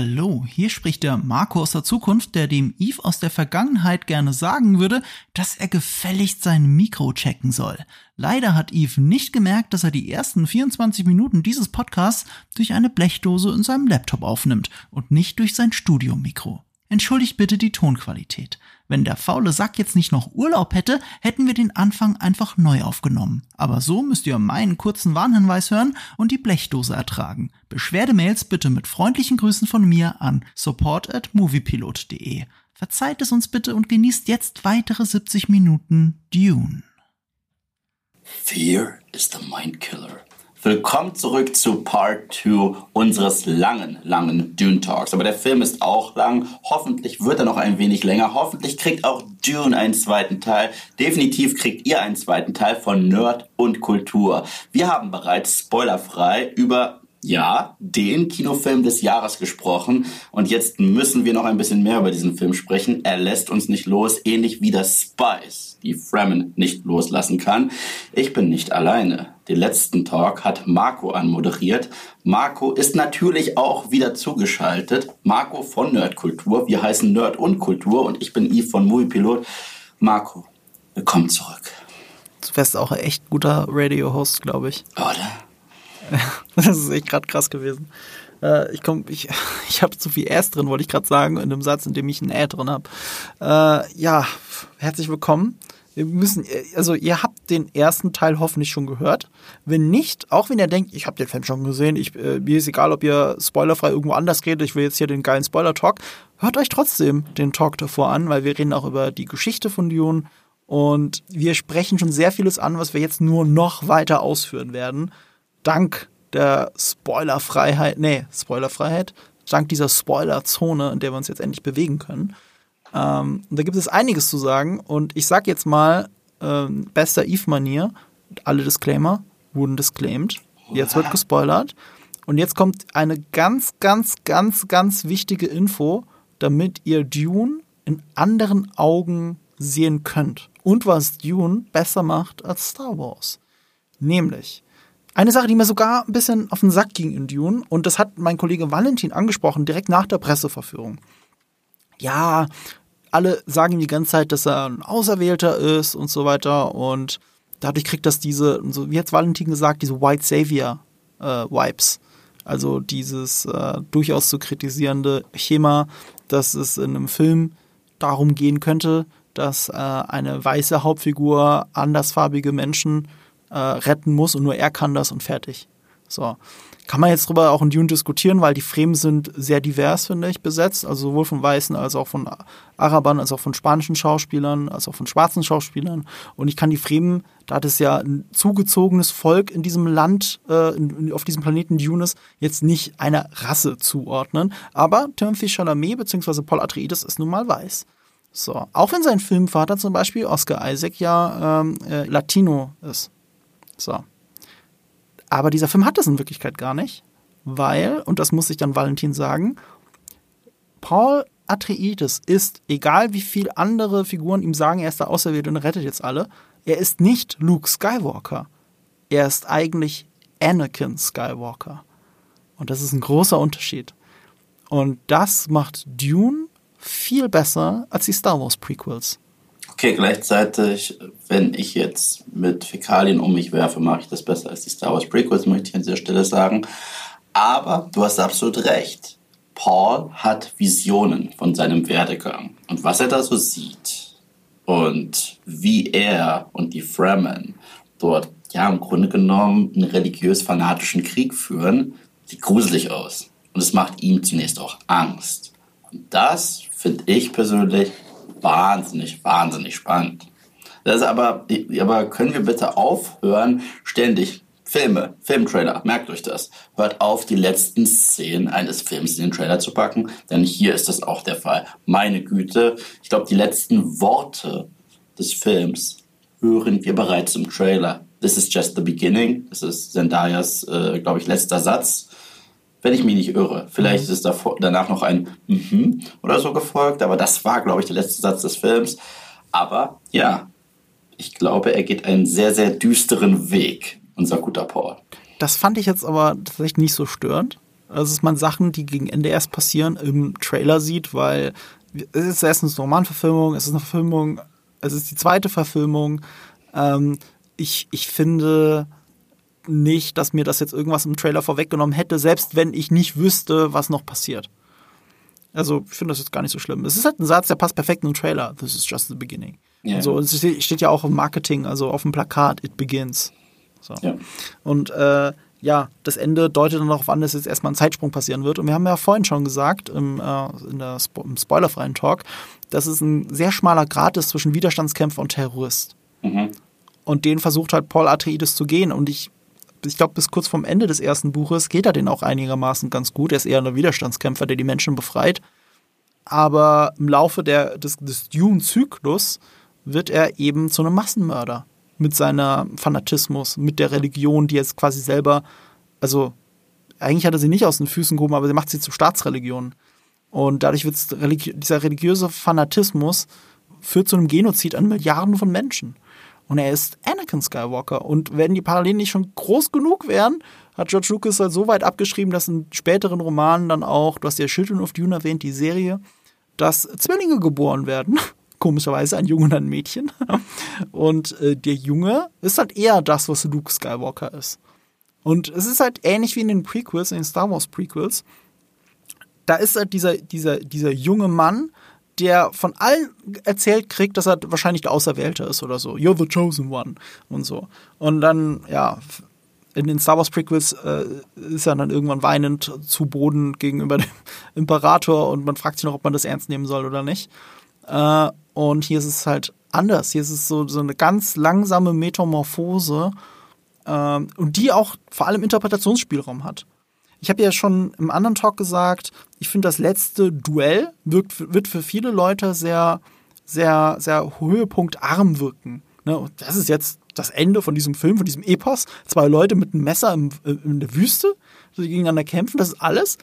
Hallo, hier spricht der Marco aus der Zukunft, der dem Eve aus der Vergangenheit gerne sagen würde, dass er gefälligst sein Mikro checken soll. Leider hat Eve nicht gemerkt, dass er die ersten 24 Minuten dieses Podcasts durch eine Blechdose in seinem Laptop aufnimmt und nicht durch sein Studiomikro. Entschuldigt bitte die Tonqualität. Wenn der faule Sack jetzt nicht noch Urlaub hätte, hätten wir den Anfang einfach neu aufgenommen. Aber so müsst ihr meinen kurzen Warnhinweis hören und die Blechdose ertragen. Beschwerdemails bitte mit freundlichen Grüßen von mir an support at moviepilot.de. Verzeiht es uns bitte und genießt jetzt weitere 70 Minuten Dune. Fear is the mind killer. Willkommen zurück zu Part 2 unseres langen, langen Dune Talks. Aber der Film ist auch lang. Hoffentlich wird er noch ein wenig länger. Hoffentlich kriegt auch Dune einen zweiten Teil. Definitiv kriegt ihr einen zweiten Teil von Nerd und Kultur. Wir haben bereits spoilerfrei über ja, den Kinofilm des Jahres gesprochen. Und jetzt müssen wir noch ein bisschen mehr über diesen Film sprechen. Er lässt uns nicht los, ähnlich wie das Spice, die Fremen nicht loslassen kann. Ich bin nicht alleine. Den letzten Talk hat Marco anmoderiert. Marco ist natürlich auch wieder zugeschaltet. Marco von Nerdkultur. Wir heißen Nerd und Kultur und ich bin Yves von Moviepilot. Marco, willkommen zurück. Du wärst auch ein echt guter Radio-Host, glaube ich. Oder? das ist echt gerade krass gewesen. Äh, ich komm, ich, ich habe zu viel S drin, wollte ich gerade sagen, in einem Satz, in dem ich ein Ä drin habe. Äh, ja, herzlich willkommen. Wir müssen, also ihr habt den ersten Teil hoffentlich schon gehört. Wenn nicht, auch wenn ihr denkt, ich habe den Film schon gesehen, ich, äh, mir ist egal, ob ihr spoilerfrei irgendwo anders redet, ich will jetzt hier den geilen Spoiler-Talk, hört euch trotzdem den Talk davor an, weil wir reden auch über die Geschichte von Dune und wir sprechen schon sehr vieles an, was wir jetzt nur noch weiter ausführen werden dank der Spoilerfreiheit, nee, Spoilerfreiheit, dank dieser Spoilerzone, in der wir uns jetzt endlich bewegen können. Ähm, da gibt es einiges zu sagen und ich sag jetzt mal, ähm, bester Eve-Manier, alle Disclaimer wurden disclaimed, jetzt wird gespoilert und jetzt kommt eine ganz, ganz, ganz, ganz wichtige Info, damit ihr Dune in anderen Augen sehen könnt und was Dune besser macht als Star Wars. Nämlich, eine Sache, die mir sogar ein bisschen auf den Sack ging in Dune, und das hat mein Kollege Valentin angesprochen, direkt nach der Presseverführung. Ja, alle sagen die ganze Zeit, dass er ein Auserwählter ist und so weiter, und dadurch kriegt das diese, so wie hat Valentin gesagt, diese White Savior äh, Vibes. Also dieses äh, durchaus zu kritisierende Schema, dass es in einem Film darum gehen könnte, dass äh, eine weiße Hauptfigur andersfarbige Menschen äh, retten muss und nur er kann das und fertig. So. Kann man jetzt drüber auch in Dune diskutieren, weil die Fremen sind sehr divers, finde ich, besetzt. Also sowohl von Weißen als auch von Arabern, als auch von spanischen Schauspielern, als auch von schwarzen Schauspielern. Und ich kann die Fremen, da das ja ein zugezogenes Volk in diesem Land, äh, in, auf diesem Planeten Dunes, jetzt nicht einer Rasse zuordnen. Aber Timothy Chalamet bzw. Paul Atreides ist nun mal weiß. So. Auch wenn sein Filmvater zum Beispiel, Oscar Isaac, ja ähm, äh, Latino ist. So. Aber dieser Film hat das in Wirklichkeit gar nicht, weil, und das muss ich dann Valentin sagen, Paul Atreides ist, egal wie viel andere Figuren ihm sagen, er ist der Auserwählte und rettet jetzt alle, er ist nicht Luke Skywalker. Er ist eigentlich Anakin Skywalker. Und das ist ein großer Unterschied. Und das macht Dune viel besser als die Star Wars Prequels. Okay, gleichzeitig, wenn ich jetzt mit Fäkalien um mich werfe, mache ich das besser als die Star Wars Prequels, möchte ich an dieser Stelle sagen. Aber du hast absolut recht. Paul hat Visionen von seinem Werdegang und was er da so sieht und wie er und die Fremen dort ja im Grunde genommen einen religiös-fanatischen Krieg führen, sieht gruselig aus. Und es macht ihm zunächst auch Angst. Und das finde ich persönlich wahnsinnig, wahnsinnig spannend. Das ist aber, aber können wir bitte aufhören, ständig Filme, Filmtrailer, merkt euch das. Hört auf, die letzten Szenen eines Films in den Trailer zu packen, denn hier ist das auch der Fall. Meine Güte, ich glaube, die letzten Worte des Films hören wir bereits im Trailer. This is just the beginning. Das ist Zendayas, äh, glaube ich, letzter Satz wenn ich mich nicht irre. Vielleicht mhm. ist davor, danach noch ein mhm oder so gefolgt, aber das war, glaube ich, der letzte Satz des Films. Aber ja, ich glaube, er geht einen sehr, sehr düsteren Weg, unser guter Paul. Das fand ich jetzt aber tatsächlich nicht so störend, Also dass man Sachen, die gegen Ende erst passieren, im Trailer sieht, weil es ist erstens eine Romanverfilmung, es ist eine Verfilmung, es ist die zweite Verfilmung. Ähm, ich, ich finde nicht, dass mir das jetzt irgendwas im Trailer vorweggenommen hätte, selbst wenn ich nicht wüsste, was noch passiert. Also ich finde das jetzt gar nicht so schlimm. Es ist halt ein Satz, der passt perfekt in den Trailer. This is just the beginning. Yeah. So, es steht ja auch im Marketing, also auf dem Plakat, it begins. So. Ja. Und äh, ja, das Ende deutet dann darauf an, dass jetzt erstmal ein Zeitsprung passieren wird. Und wir haben ja vorhin schon gesagt, im, äh, in der Spo im spoilerfreien Talk, dass es ein sehr schmaler Grad ist zwischen Widerstandskämpfer und Terrorist. Mhm. Und den versucht halt Paul Atreides zu gehen. Und ich, ich glaube, bis kurz vorm Ende des ersten Buches geht er den auch einigermaßen ganz gut. Er ist eher ein Widerstandskämpfer, der die Menschen befreit. Aber im Laufe der, des, des Dune-Zyklus wird er eben zu einem Massenmörder mit seiner Fanatismus, mit der Religion, die jetzt quasi selber, also eigentlich hat er sie nicht aus den Füßen gehoben, aber sie macht sie zur Staatsreligion. Und dadurch wird religi dieser religiöse Fanatismus führt zu einem Genozid an Milliarden von Menschen. Und er ist Anakin Skywalker. Und wenn die Parallelen nicht schon groß genug wären, hat George Lucas halt so weit abgeschrieben, dass in späteren Romanen dann auch, du hast ja Children of Dune erwähnt, die Serie, dass Zwillinge geboren werden komischerweise ein Junge und ein Mädchen. Und äh, der Junge ist halt eher das, was Luke Skywalker ist. Und es ist halt ähnlich wie in den Prequels, in den Star Wars Prequels. Da ist halt dieser, dieser, dieser junge Mann, der von allen erzählt kriegt, dass er wahrscheinlich der Auserwählte ist oder so. You're the chosen one und so. Und dann, ja, in den Star Wars Prequels äh, ist er dann irgendwann weinend zu Boden gegenüber dem Imperator und man fragt sich noch, ob man das ernst nehmen soll oder nicht. Äh, und hier ist es halt anders. Hier ist es so, so eine ganz langsame Metamorphose ähm, und die auch vor allem Interpretationsspielraum hat. Ich habe ja schon im anderen Talk gesagt, ich finde das letzte Duell wirkt, wird für viele Leute sehr, sehr, sehr höhepunktarm wirken. Ne? Und das ist jetzt das Ende von diesem Film, von diesem Epos. Zwei Leute mit einem Messer im, in der Wüste, die gegeneinander kämpfen, das ist alles.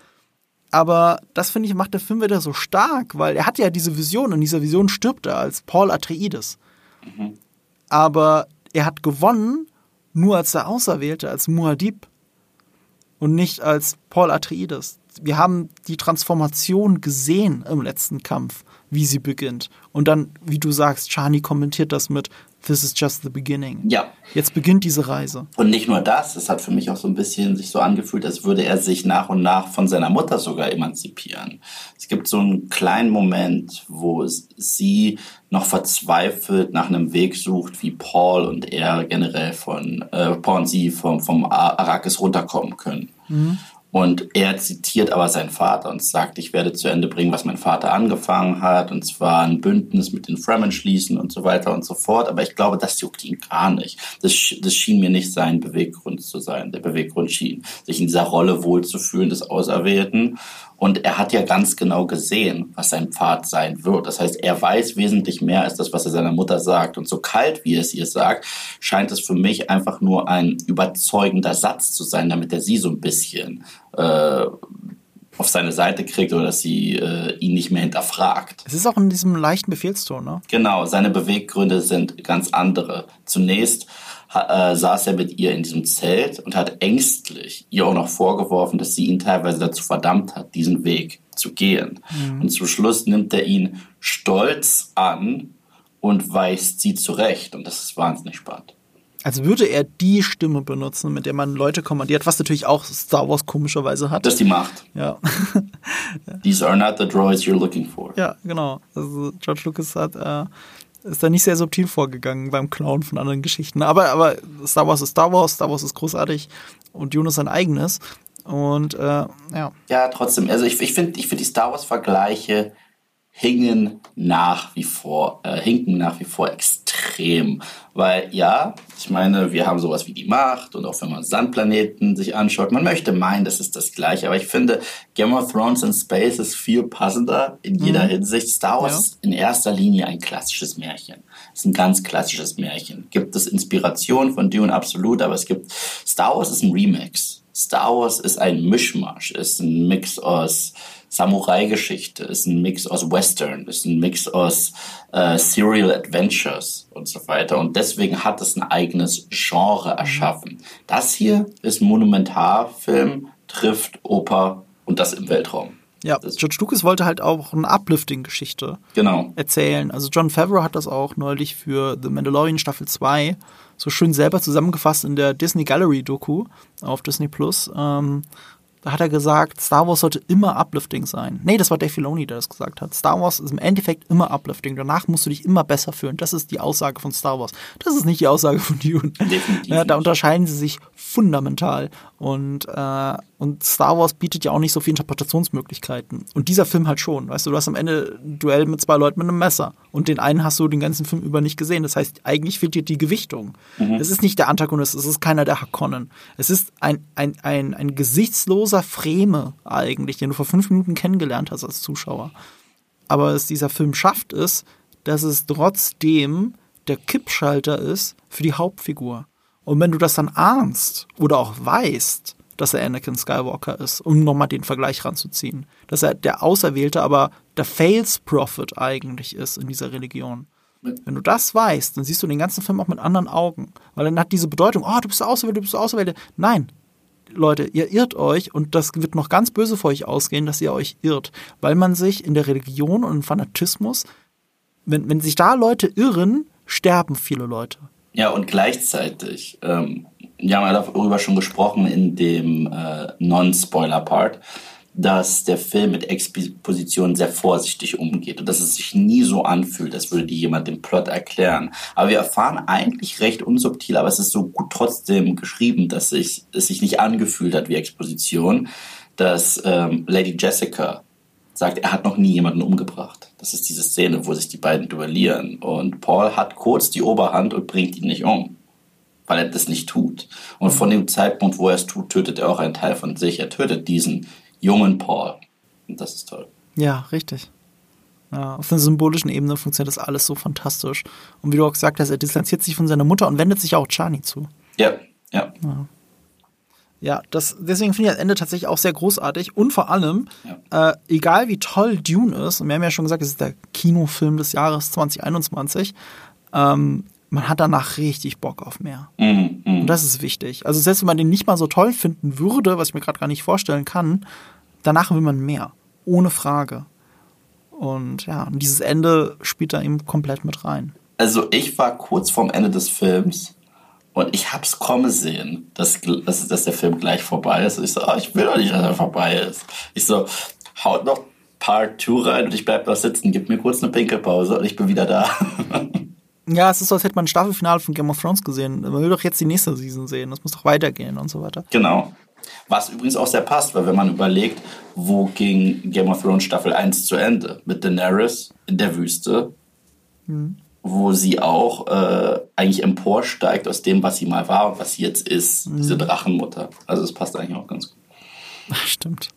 Aber das finde ich macht der Film wieder so stark, weil er hat ja diese Vision und dieser Vision stirbt er als Paul Atreides. Mhm. Aber er hat gewonnen nur als der Auserwählte, als Muad'Dib und nicht als Paul Atreides. Wir haben die Transformation gesehen im letzten Kampf, wie sie beginnt. Und dann, wie du sagst, Chani kommentiert das mit, this is just the beginning. Ja. Jetzt beginnt diese Reise. Und nicht nur das, es hat für mich auch so ein bisschen sich so angefühlt, als würde er sich nach und nach von seiner Mutter sogar emanzipieren. Es gibt so einen kleinen Moment, wo sie noch verzweifelt nach einem Weg sucht, wie Paul und er generell von, äh, Paul und sie vom, vom Arrakis runterkommen können. Und er zitiert aber seinen Vater und sagt, ich werde zu Ende bringen, was mein Vater angefangen hat, und zwar ein Bündnis mit den Fremen schließen und so weiter und so fort. Aber ich glaube, das juckt ihn gar nicht. Das, das schien mir nicht sein Beweggrund zu sein. Der Beweggrund schien, sich in dieser Rolle wohlzufühlen des Auserwählten und er hat ja ganz genau gesehen, was sein Pfad sein wird. Das heißt, er weiß wesentlich mehr als das, was er seiner Mutter sagt. Und so kalt, wie er es ihr sagt, scheint es für mich einfach nur ein überzeugender Satz zu sein, damit er sie so ein bisschen äh, auf seine Seite kriegt oder dass sie äh, ihn nicht mehr hinterfragt. Es ist auch in diesem leichten Befehlston, ne? Genau, seine Beweggründe sind ganz andere. Zunächst äh, saß er mit ihr in diesem Zelt und hat ängstlich ihr auch noch vorgeworfen, dass sie ihn teilweise dazu verdammt hat, diesen Weg zu gehen. Mhm. Und zum Schluss nimmt er ihn stolz an und weist sie zurecht. Und das ist wahnsinnig spannend. Also würde er die Stimme benutzen, mit der man Leute kommandiert, was natürlich auch Star Wars komischerweise hat. Das ist die Macht. Ja. These are not the droids you're looking for. Ja, genau. Also George Lucas hat äh, ist da nicht sehr subtil vorgegangen beim Clown von anderen Geschichten. Aber, aber Star Wars ist Star Wars, Star Wars ist großartig und Dune ist sein eigenes. Und äh, ja. Ja, trotzdem. Also ich, ich finde ich find die Star Wars-Vergleiche hingen nach wie vor, äh, hinken nach wie vor extrem. Weil ja, ich meine, wir haben sowas wie die Macht und auch wenn man Sandplaneten sich anschaut, man möchte meinen, das ist das Gleiche. Aber ich finde, Game of Thrones in Space ist viel passender in jeder mhm. Hinsicht. Star Wars ja. ist in erster Linie ein klassisches Märchen. Es ist ein ganz klassisches Märchen. Gibt es Inspiration von Dune? Absolut, aber es gibt, Star Wars ist ein Remix. Star Wars ist ein Mischmasch, ist ein Mix aus Samurai-Geschichte, ist ein Mix aus Western, ist ein Mix aus äh, Serial Adventures und so weiter. Und deswegen hat es ein eigenes Genre erschaffen. Das hier ist Monumentarfilm, trifft Oper und das im Weltraum. Ja, George Lucas wollte halt auch eine Uplifting-Geschichte genau. erzählen. Also John Favreau hat das auch neulich für The Mandalorian Staffel 2 so schön selber zusammengefasst in der Disney Gallery Doku auf Disney Plus. Ähm, da hat er gesagt, Star Wars sollte immer uplifting sein. Nee, das war Dave Filoni, der das gesagt hat. Star Wars ist im Endeffekt immer uplifting. Danach musst du dich immer besser fühlen. Das ist die Aussage von Star Wars. Das ist nicht die Aussage von Dune. Definitiv Ja, da unterscheiden sie sich fundamental. Und, äh, und Star Wars bietet ja auch nicht so viele Interpretationsmöglichkeiten. Und dieser Film halt schon. Weißt du, du hast am Ende ein Duell mit zwei Leuten mit einem Messer. Und den einen hast du den ganzen Film über nicht gesehen. Das heißt, eigentlich fehlt dir die Gewichtung. Es ist nicht der Antagonist, es ist keiner der Hakonnen. Es ist ein, ein, ein, ein gesichtsloser Freme eigentlich, den du vor fünf Minuten kennengelernt hast als Zuschauer. Aber es dieser Film schafft es, dass es trotzdem der Kippschalter ist für die Hauptfigur. Und wenn du das dann ahnst oder auch weißt, dass er Anakin Skywalker ist, um nochmal den Vergleich ranzuziehen, dass er der Auserwählte, aber der Fails Prophet eigentlich ist in dieser Religion. Wenn du das weißt, dann siehst du den ganzen Film auch mit anderen Augen. Weil dann hat diese Bedeutung, oh, du bist der Auserwählte, du bist der Auserwählte. Nein, Leute, ihr irrt euch und das wird noch ganz böse für euch ausgehen, dass ihr euch irrt. Weil man sich in der Religion und im Fanatismus, wenn, wenn sich da Leute irren, sterben viele Leute. Ja, und gleichzeitig, ähm, wir haben ja darüber schon gesprochen in dem äh, Non-Spoiler-Part, dass der Film mit Exposition sehr vorsichtig umgeht und dass es sich nie so anfühlt, als würde dir jemand den Plot erklären. Aber wir erfahren eigentlich recht unsubtil, aber es ist so gut trotzdem geschrieben, dass sich, es sich nicht angefühlt hat wie Exposition, dass ähm, Lady Jessica sagt, er hat noch nie jemanden umgebracht. Das ist diese Szene, wo sich die beiden duellieren. Und Paul hat kurz die Oberhand und bringt ihn nicht um, weil er das nicht tut. Und von dem Zeitpunkt, wo er es tut, tötet er auch einen Teil von sich. Er tötet diesen jungen Paul. Und das ist toll. Ja, richtig. Ja, auf einer symbolischen Ebene funktioniert das alles so fantastisch. Und wie du auch gesagt hast, er distanziert sich von seiner Mutter und wendet sich auch Chani zu. Ja, ja. Ja, das, deswegen finde ich das Ende tatsächlich auch sehr großartig. Und vor allem, äh, egal wie toll Dune ist, und wir haben ja schon gesagt, es ist der Kinofilm des Jahres 2021, ähm, man hat danach richtig Bock auf mehr. Mhm, mhm. Und das ist wichtig. Also selbst wenn man den nicht mal so toll finden würde, was ich mir gerade gar nicht vorstellen kann, danach will man mehr. Ohne Frage. Und ja, und dieses Ende spielt da eben komplett mit rein. Also ich war kurz vorm Ende des Films und ich hab's kommen sehen, dass, dass, dass der Film gleich vorbei ist. Und ich so, ah, ich will doch nicht, dass er vorbei ist. Ich so, haut noch Part 2 rein und ich bleib noch sitzen, gib mir kurz eine Pinkelpause und ich bin wieder da. Ja, es ist so, als hätte man ein Staffelfinale von Game of Thrones gesehen. Man will doch jetzt die nächste Season sehen. Das muss doch weitergehen und so weiter. genau. Was übrigens auch sehr passt, weil wenn man überlegt, wo ging Game of Thrones Staffel 1 zu Ende? Mit Daenerys in der Wüste, wo sie auch äh, eigentlich emporsteigt aus dem, was sie mal war und was sie jetzt ist, diese Drachenmutter. Also es passt eigentlich auch ganz gut. Stimmt.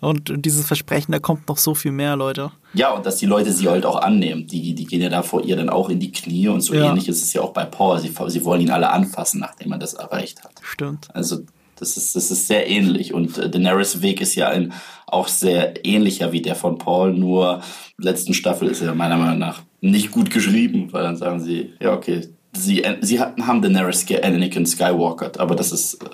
Und dieses Versprechen, da kommt noch so viel mehr, Leute. Ja, und dass die Leute sie halt auch annehmen. Die, die gehen ja da vor ihr dann auch in die Knie und so Ja. ähnlich ist es ja auch bei Paul. Sie, sie wollen ihn alle anfassen, nachdem er das erreicht hat. Stimmt. Also das ist, das ist sehr ähnlich. Und äh, Daenerys Weg ist ja ein auch sehr ähnlicher wie der von Paul, nur letzten Staffel ist er meiner Meinung nach nicht gut geschrieben, weil dann sagen sie, ja okay, sie, sie haben Daenerys Anakin Skywalkert, aber das ist, äh,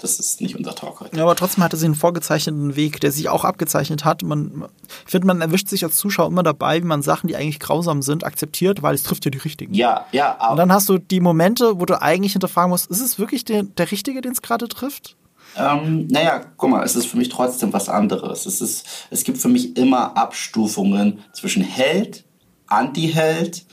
das ist nicht unser Talk heute. Ja, aber trotzdem hatte sie einen vorgezeichneten Weg, der sich auch abgezeichnet hat. Man, ich finde, man erwischt sich als Zuschauer immer dabei, wie man Sachen, die eigentlich grausam sind, akzeptiert, weil es trifft ja die Richtigen. Ja, ja, Und aber dann hast du die Momente, wo du eigentlich hinterfragen musst, ist es wirklich der, der Richtige, den es gerade trifft? Ähm, naja, guck mal, es ist für mich trotzdem was anderes. Es, ist, es gibt für mich immer Abstufungen zwischen Held, Anti-Held,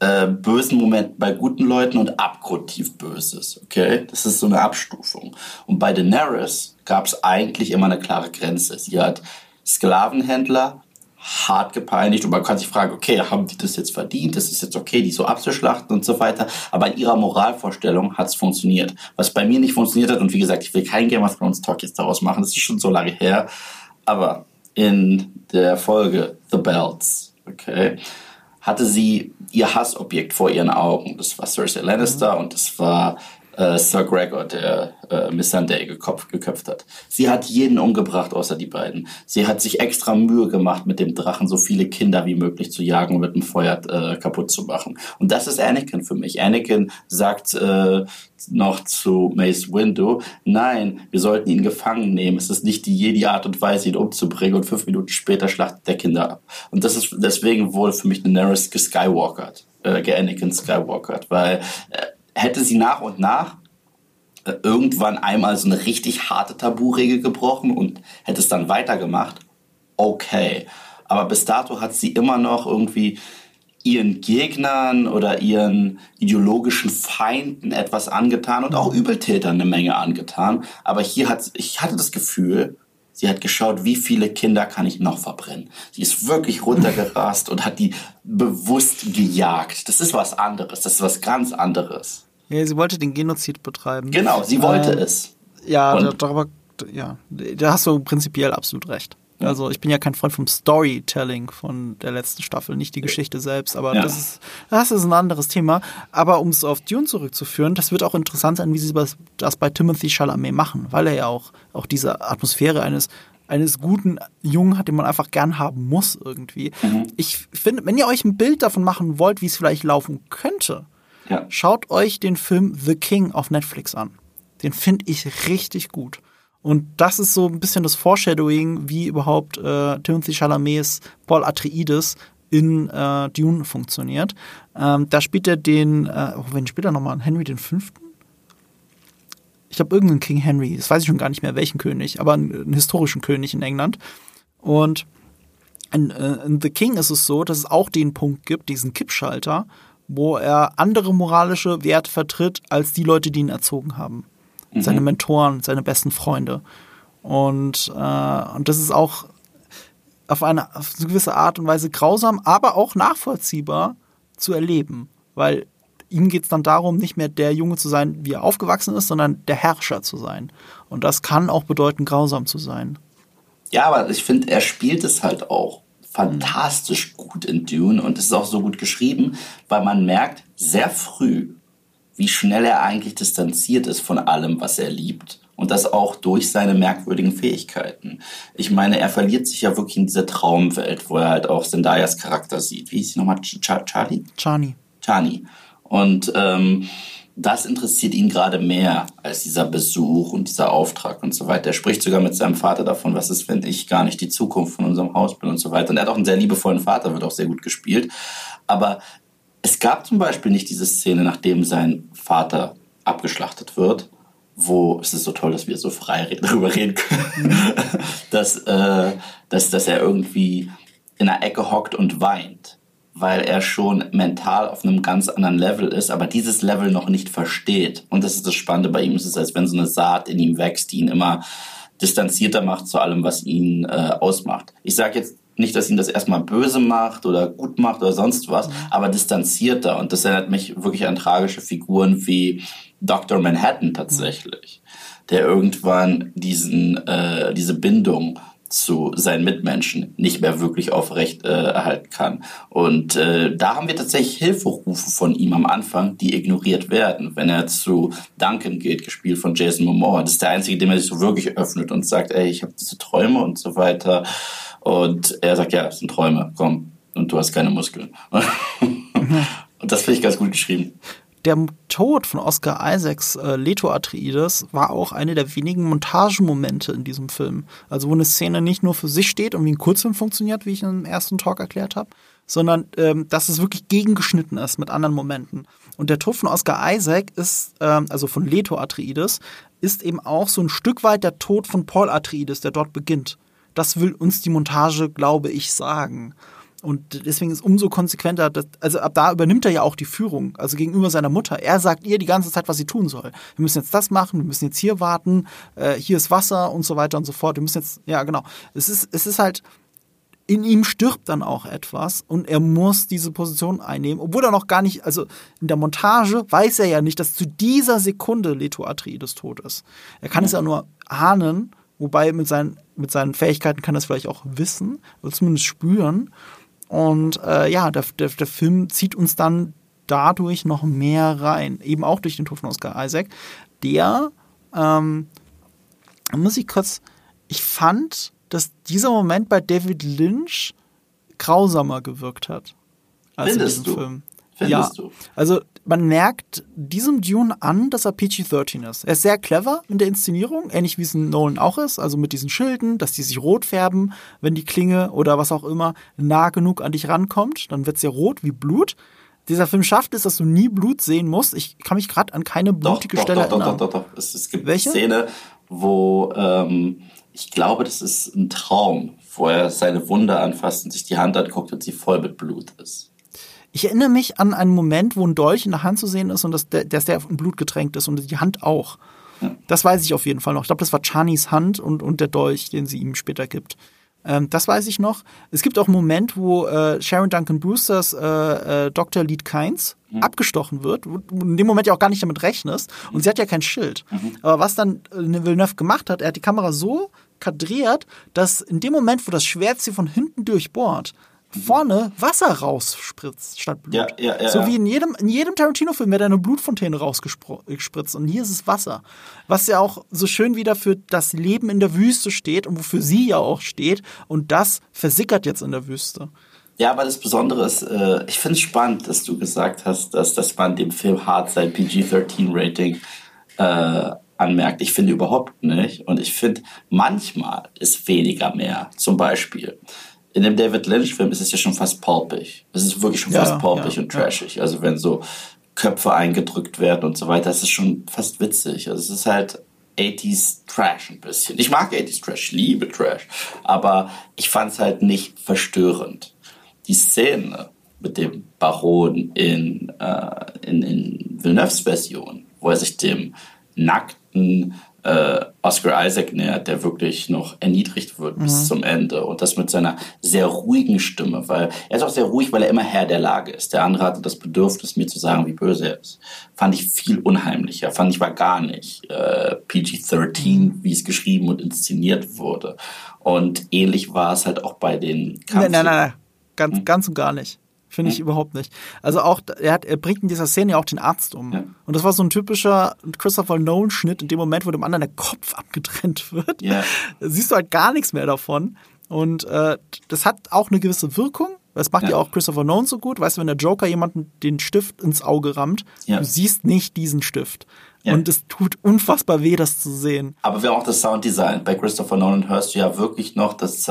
äh, bösen Momenten bei guten Leuten und abgrundtief Böses. Okay? Das ist so eine Abstufung. Und bei Daenerys gab es eigentlich immer eine klare Grenze. Sie hat Sklavenhändler hart gepeinigt und man kann sich fragen, okay, haben die das jetzt verdient? Ist es jetzt okay, die so abzuschlachten und so weiter? Aber in ihrer Moralvorstellung hat es funktioniert. Was bei mir nicht funktioniert hat, und wie gesagt, ich will kein Game of Thrones Talk jetzt daraus machen, das ist schon so lange her, aber in der Folge The Belts, okay, hatte sie ihr Hassobjekt vor ihren Augen. Das war Cersei Lannister und das war äh, Sir Gregor, der äh, Miss Sunday geköpft, hat. Sie hat jeden umgebracht, außer die beiden. Sie hat sich extra Mühe gemacht, mit dem Drachen so viele Kinder wie möglich zu jagen und mit dem Feuer äh, kaputt zu machen. Und das ist Anakin für mich. Anakin sagt äh, noch zu Mace Windu, nein, wir sollten ihn gefangen nehmen. Es ist nicht die jedi Art und Weise, ihn umzubringen und fünf Minuten später schlachtet der Kinder ab. Und das ist deswegen wohl für mich Daenerys geskywalkert, äh, geanakin skywalkert, weil äh, hätte sie nach und nach äh, irgendwann einmal so eine richtig harte Taburegel gebrochen und hätte es dann weitergemacht, okay. Aber bis dato hat sie immer noch irgendwie ihren Gegnern oder ihren ideologischen Feinden etwas angetan und auch Übeltätern eine Menge angetan. Aber hier hat ich hatte das Gefühl, sie hat geschaut, wie viele Kinder kann ich noch verbrennen. Sie ist wirklich runtergerast und hat die bewusst gejagt. Das ist was anderes. Das ist was ganz anderes. Ja, sie wollte den Genozid betreiben. Genau, sie wollte äh, es. Ja, darüber, ja, da hast du prinzipiell absolut recht. Also ich bin ja kein Freund vom Storytelling von der letzten Staffel, nicht die Geschichte selbst, aber ja. das, ist, das ist ein anderes Thema. Aber um es auf Dune zurückzuführen, das wird auch interessant sein, wie sie das bei Timothy Chalamet machen, weil er ja auch, auch diese Atmosphäre eines eines guten Jungen hat, den man einfach gern haben muss irgendwie. Mhm. Ich finde, wenn ihr euch ein Bild davon machen wollt, wie es vielleicht laufen könnte, ja. schaut euch den Film The King auf Netflix an. Den finde ich richtig gut. Und das ist so ein bisschen das Foreshadowing, wie überhaupt äh, Timothy Chalamets Paul Atreides in äh, Dune funktioniert. Ähm, da spielt er den, äh, oh, wen spielt er nochmal? Henry den Fünften? Ich glaube, irgendeinen King Henry, das weiß ich schon gar nicht mehr, welchen König, aber einen, einen historischen König in England. Und in, äh, in The King ist es so, dass es auch den Punkt gibt, diesen Kippschalter, wo er andere moralische Werte vertritt als die Leute, die ihn erzogen haben mhm. seine Mentoren, seine besten Freunde. Und, äh, und das ist auch auf eine, auf eine gewisse Art und Weise grausam, aber auch nachvollziehbar zu erleben. Weil ihm geht es dann darum, nicht mehr der Junge zu sein, wie er aufgewachsen ist, sondern der Herrscher zu sein. Und das kann auch bedeuten, grausam zu sein. Ja, aber ich finde, er spielt es halt auch fantastisch gut in Dune und es ist auch so gut geschrieben, weil man merkt sehr früh, wie schnell er eigentlich distanziert ist von allem, was er liebt. Und das auch durch seine merkwürdigen Fähigkeiten. Ich meine, er verliert sich ja wirklich in dieser Traumwelt, wo er halt auch Zendayas Charakter sieht. Wie hieß sie nochmal? Ch Charlie? Chani. Chani. Und ähm, das interessiert ihn gerade mehr als dieser Besuch und dieser Auftrag und so weiter. Er spricht sogar mit seinem Vater davon, was ist, wenn ich gar nicht die Zukunft von unserem Haus bin und so weiter. Und er hat auch einen sehr liebevollen Vater, wird auch sehr gut gespielt. Aber es gab zum Beispiel nicht diese Szene, nachdem sein Vater abgeschlachtet wird, wo es ist so toll, dass wir so frei darüber reden können, dass, äh, dass, dass er irgendwie in einer Ecke hockt und weint, weil er schon mental auf einem ganz anderen Level ist, aber dieses Level noch nicht versteht. Und das ist das Spannende bei ihm. Es ist, als wenn so eine Saat in ihm wächst, die ihn immer distanzierter macht zu allem, was ihn äh, ausmacht. Ich sage jetzt nicht, dass ihn das erstmal böse macht oder gut macht oder sonst was, mhm. aber distanzierter. Und das erinnert mich wirklich an tragische Figuren wie Dr. Manhattan tatsächlich, mhm. der irgendwann diesen, äh, diese Bindung zu seinen Mitmenschen nicht mehr wirklich aufrecht äh, erhalten kann. Und äh, da haben wir tatsächlich Hilferufe von ihm am Anfang, die ignoriert werden. Wenn er zu Duncan geht, gespielt von Jason Momoa, das ist der Einzige, dem er sich so wirklich öffnet und sagt, ey, ich habe diese Träume und so weiter. Und er sagt, ja, es sind Träume, komm, und du hast keine Muskeln. und das finde ich ganz gut geschrieben. Der Tod von Oscar Isaacs, äh, Leto Atreides, war auch eine der wenigen Montagemomente in diesem Film. Also wo eine Szene nicht nur für sich steht und wie ein Kurzfilm funktioniert, wie ich im ersten Talk erklärt habe, sondern ähm, dass es wirklich gegengeschnitten ist mit anderen Momenten. Und der Tod von Oscar Isaac ist, ähm, also von Leto Atreides, ist eben auch so ein Stück weit der Tod von Paul Atreides, der dort beginnt. Das will uns die Montage, glaube ich, sagen. Und deswegen ist umso konsequenter, dass, also ab da übernimmt er ja auch die Führung, also gegenüber seiner Mutter. Er sagt ihr die ganze Zeit, was sie tun soll. Wir müssen jetzt das machen, wir müssen jetzt hier warten, äh, hier ist Wasser und so weiter und so fort. Wir müssen jetzt, ja genau. Es ist, es ist halt, in ihm stirbt dann auch etwas und er muss diese Position einnehmen, obwohl er noch gar nicht, also in der Montage weiß er ja nicht, dass zu dieser Sekunde Leto Atreides tot ist. Er kann ja. es ja nur ahnen Wobei mit seinen, mit seinen Fähigkeiten kann er es vielleicht auch wissen oder zumindest spüren. Und äh, ja, der, der, der Film zieht uns dann dadurch noch mehr rein. Eben auch durch den Tod von Oscar Isaac. Der, ähm, muss ich kurz, ich fand, dass dieser Moment bei David Lynch grausamer gewirkt hat. Als Findest in diesem du? Film. Findest ja. du? Also man merkt diesem Dune an, dass er PG-13 ist. Er ist sehr clever in der Inszenierung, ähnlich wie es in Nolan auch ist, also mit diesen Schilden, dass die sich rot färben, wenn die Klinge oder was auch immer nah genug an dich rankommt, dann wird es ja rot wie Blut. Dieser Film schafft es, dass du nie Blut sehen musst. Ich kann mich gerade an keine blutige doch, Stelle doch, erinnern. Doch, doch, doch, doch. Es, es gibt Welche? eine Szene, wo ähm, ich glaube, das ist ein Traum, wo er seine Wunde anfasst und sich die Hand anguckt und sie voll mit Blut ist. Ich erinnere mich an einen Moment, wo ein Dolch in der Hand zu sehen ist und dass der, der in Blut getränkt ist und die Hand auch. Ja. Das weiß ich auf jeden Fall noch. Ich glaube, das war Chanis Hand und, und der Dolch, den sie ihm später gibt. Ähm, das weiß ich noch. Es gibt auch einen Moment, wo äh, Sharon Duncan Brewsters äh, äh, Dr. Lead Kynes mhm. abgestochen wird, wo du in dem Moment ja auch gar nicht damit rechnest. Und sie hat ja kein Schild. Mhm. Aber was dann äh, Villeneuve gemacht hat, er hat die Kamera so kadriert, dass in dem Moment, wo das Schwert sie von hinten durchbohrt, vorne Wasser rausspritzt statt Blut. Ja, ja, ja, so wie in jedem, in jedem Tarantino-Film wird eine Blutfontäne rausgespritzt und hier ist es Wasser. Was ja auch so schön wieder für das Leben in der Wüste steht und wofür sie ja auch steht und das versickert jetzt in der Wüste. Ja, aber das Besondere ist, äh, ich finde es spannend, dass du gesagt hast, dass, dass man dem Film hart sein PG-13-Rating äh, anmerkt. Ich finde überhaupt nicht. Und ich finde, manchmal ist weniger mehr. Zum Beispiel, in dem David Lynch-Film ist es ja schon fast pulpig. Es ist wirklich schon ja, fast pulpig ja, und trashig. Ja. Also wenn so Köpfe eingedrückt werden und so weiter, das ist schon fast witzig. Also es ist halt 80s Trash ein bisschen. Ich mag 80s Trash, liebe Trash, aber ich fand es halt nicht verstörend. Die Szene mit dem Baron in, äh, in, in Villeneuves Version, wo er sich dem nackten äh, Oscar Isaac nähert, der wirklich noch erniedrigt wird mhm. bis zum Ende. Und das mit seiner sehr ruhigen Stimme, weil er ist auch sehr ruhig, weil er immer Herr der Lage ist. Der andere hatte das Bedürfnis, mir zu sagen, wie böse er ist. Fand ich viel unheimlicher. Fand ich war gar nicht äh, PG-13, mhm. wie es geschrieben und inszeniert wurde. Und ähnlich war es halt auch bei den Kampf Nein, nein, nein, nein. Ganz, hm? ganz und gar nicht. Finde ich mhm. überhaupt nicht. Also auch, er, hat, er bringt in dieser Szene ja auch den Arzt um. Ja. Und das war so ein typischer Christopher Nolan-Schnitt in dem Moment, wo dem anderen der Kopf abgetrennt wird. Ja. siehst du halt gar nichts mehr davon. Und äh, das hat auch eine gewisse Wirkung. Das macht ja. ja auch Christopher Nolan so gut. Weißt du, wenn der Joker jemanden den Stift ins Auge rammt, ja. du siehst nicht diesen Stift. Ja. Und es tut unfassbar weh, das zu sehen. Aber wir haben auch das Sounddesign. Bei Christopher Nolan hörst du ja wirklich noch das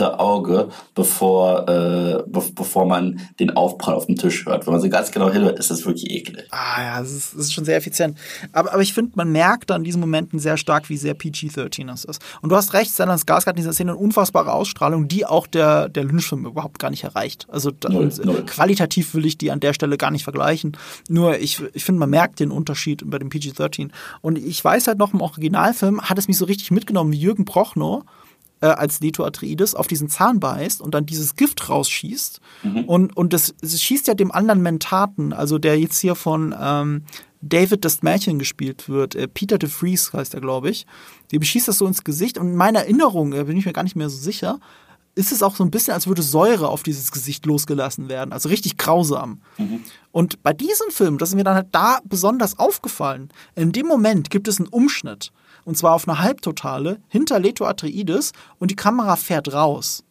Auge, bevor, äh, be bevor man den Aufprall auf dem Tisch hört. Wenn man so ganz genau hinhört, ist das wirklich eklig. Ah ja, das ist, das ist schon sehr effizient. Aber, aber ich finde, man merkt an diesen Momenten sehr stark, wie sehr PG-13 das ist. Und du hast recht, Stellan Skarsgård hat in dieser Szene eine unfassbare Ausstrahlung, die auch der, der Lynch-Film überhaupt gar nicht erreicht. Also null, null. qualitativ will ich die an der Stelle gar nicht vergleichen. Nur ich, ich finde, man merkt den Unterschied bei dem PG-13. Und ich weiß halt noch, im Originalfilm hat es mich so richtig mitgenommen, wie Jürgen Prochnow äh, als Leto Atreides auf diesen Zahn beißt und dann dieses Gift rausschießt. Mhm. Und, und das, das, schießt ja dem anderen Mentaten, also der jetzt hier von ähm, David das Märchen gespielt wird. Äh, Peter de Vries heißt er, glaube ich. Dem schießt das so ins Gesicht. Und in meiner Erinnerung, da bin ich mir gar nicht mehr so sicher, ist es auch so ein bisschen, als würde Säure auf dieses Gesicht losgelassen werden. Also richtig grausam. Mhm. Und bei diesem Film, das ist mir dann halt da besonders aufgefallen. In dem Moment gibt es einen Umschnitt und zwar auf eine Halbtotale hinter Leto Atreides und die Kamera fährt raus.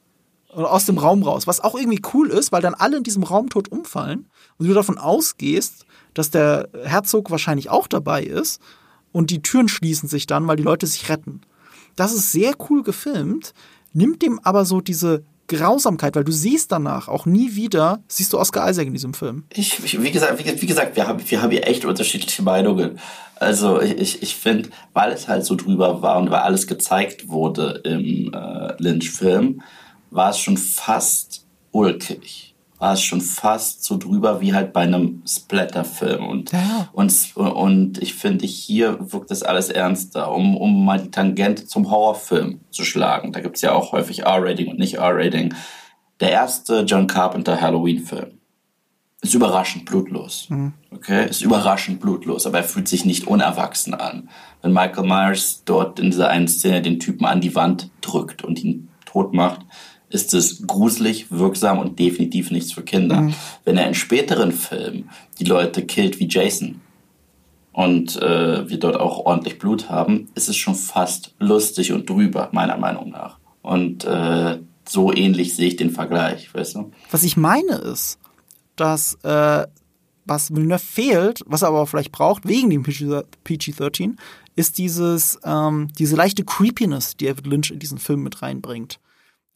Oder aus dem Raum raus. Was auch irgendwie cool ist, weil dann alle in diesem Raum tot umfallen und du davon ausgehst, dass der Herzog wahrscheinlich auch dabei ist und die Türen schließen sich dann, weil die Leute sich retten. Das ist sehr cool gefilmt, nimmt dem aber so diese Grausamkeit, weil du siehst danach auch nie wieder, siehst du Oscar Isaac in diesem Film. Ich, ich wie gesagt, wie, wie, gesagt, wir haben, wir haben hier echt unterschiedliche Meinungen. Also ich, ich, ich finde, weil es halt so drüber war und weil alles gezeigt wurde im äh, Lynch-Film, war es schon fast ulkig war es schon fast so drüber wie halt bei einem Splatter-Film. Und, ja. und, und ich finde, hier wirkt das alles ernster, um, um mal die Tangente zum Horrorfilm zu schlagen. Da gibt es ja auch häufig R-Rating und nicht R-Rating. Der erste John Carpenter Halloween-Film ist überraschend blutlos. Mhm. Okay, ist überraschend blutlos, aber er fühlt sich nicht unerwachsen an. Wenn Michael Myers dort in dieser einen Szene den Typen an die Wand drückt und ihn tot macht, ist es gruselig, wirksam und definitiv nichts für Kinder. Mhm. Wenn er in späteren Filmen die Leute killt wie Jason und äh, wir dort auch ordentlich Blut haben, ist es schon fast lustig und drüber, meiner Meinung nach. Und äh, so ähnlich sehe ich den Vergleich, weißt du? Was ich meine ist, dass äh, was Villeneuve fehlt, was er aber vielleicht braucht, wegen dem PG-13, ist dieses, ähm, diese leichte Creepiness, die David Lynch in diesen Film mit reinbringt.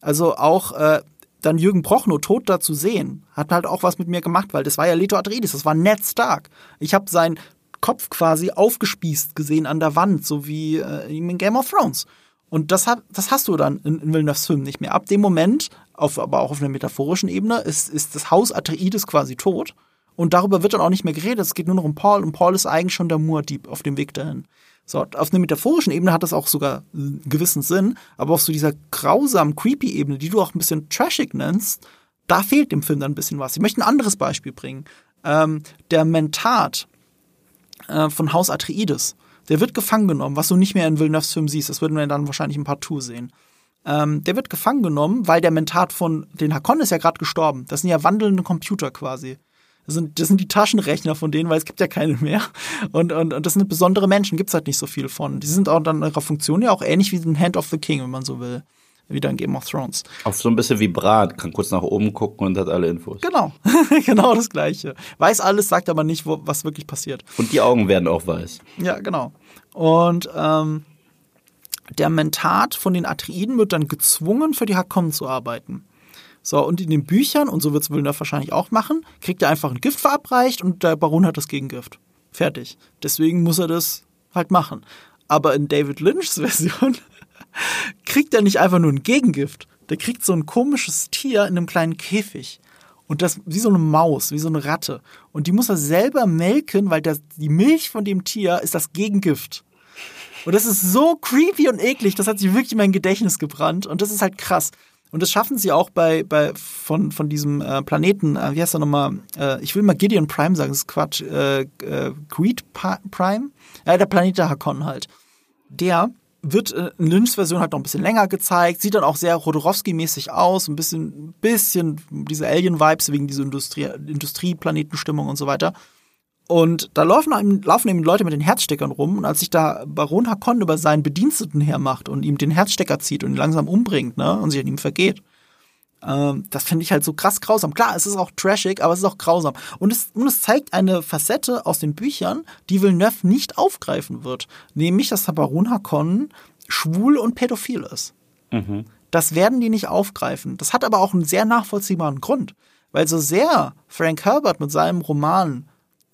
Also auch äh, dann Jürgen Prochnow tot da zu sehen, hat halt auch was mit mir gemacht, weil das war ja Leto Atreides, das war Ned Stark. Ich habe seinen Kopf quasi aufgespießt gesehen an der Wand, so wie äh, in Game of Thrones. Und das, hat, das hast du dann in, in Villeneuve's Film nicht mehr. Ab dem Moment, auf, aber auch auf einer metaphorischen Ebene, ist, ist das Haus Atreides quasi tot. Und darüber wird dann auch nicht mehr geredet. Es geht nur noch um Paul und Paul ist eigentlich schon der Moordieb auf dem Weg dahin. So, auf einer metaphorischen Ebene hat das auch sogar einen gewissen Sinn, aber auf so dieser grausamen, creepy Ebene, die du auch ein bisschen trashig nennst, da fehlt dem Film dann ein bisschen was. Ich möchte ein anderes Beispiel bringen. Ähm, der Mentat äh, von Haus Atreides, der wird gefangen genommen, was du nicht mehr in Villeneuve's Film siehst. Das würden wir dann wahrscheinlich im Part 2 sehen. Ähm, der wird gefangen genommen, weil der Mentat von den Hakon ist ja gerade gestorben. Das sind ja wandelnde Computer quasi. Das sind, das sind die Taschenrechner von denen, weil es gibt ja keine mehr. Und, und, und das sind besondere Menschen, gibt es halt nicht so viel von. Die sind auch dann ihrer Funktion ja auch ähnlich wie ein Hand of the King, wenn man so will. Wieder in Game of Thrones. Auch so ein bisschen wie Brat, kann kurz nach oben gucken und hat alle Infos. Genau, genau das Gleiche. Weiß alles, sagt aber nicht, wo, was wirklich passiert. Und die Augen werden auch weiß. Ja, genau. Und ähm, der Mentat von den Atreiden wird dann gezwungen, für die Hakon zu arbeiten. So, und in den Büchern, und so wird es Villeneuve wahrscheinlich auch machen, kriegt er einfach ein Gift verabreicht und der Baron hat das Gegengift. Fertig. Deswegen muss er das halt machen. Aber in David Lynchs Version kriegt er nicht einfach nur ein Gegengift. Der kriegt so ein komisches Tier in einem kleinen Käfig. Und das wie so eine Maus, wie so eine Ratte. Und die muss er selber melken, weil das, die Milch von dem Tier ist das Gegengift. Und das ist so creepy und eklig, das hat sich wirklich in mein Gedächtnis gebrannt. Und das ist halt krass. Und das schaffen sie auch bei, bei von, von diesem äh, Planeten, äh, wie heißt er nochmal? Äh, ich will mal Gideon Prime sagen, das ist Quatsch. Äh, äh, Greed Prime? Ja, der Planet der Hakon halt. Der wird äh, in Lynchs Version halt noch ein bisschen länger gezeigt, sieht dann auch sehr Rodorowski-mäßig aus, ein bisschen, bisschen diese Alien-Vibes wegen dieser Industrie, Industrieplanetenstimmung und so weiter. Und da laufen, laufen eben Leute mit den Herzsteckern rum. Und als sich da Baron Hakon über seinen Bediensteten hermacht und ihm den Herzstecker zieht und ihn langsam umbringt, ne, und sich an ihm vergeht, ähm, das finde ich halt so krass grausam. Klar, es ist auch trashig, aber es ist auch grausam. Und es, und es zeigt eine Facette aus den Büchern, die Villeneuve nicht aufgreifen wird. Nämlich, dass der Baron Hakon schwul und pädophil ist. Mhm. Das werden die nicht aufgreifen. Das hat aber auch einen sehr nachvollziehbaren Grund. Weil so sehr Frank Herbert mit seinem Roman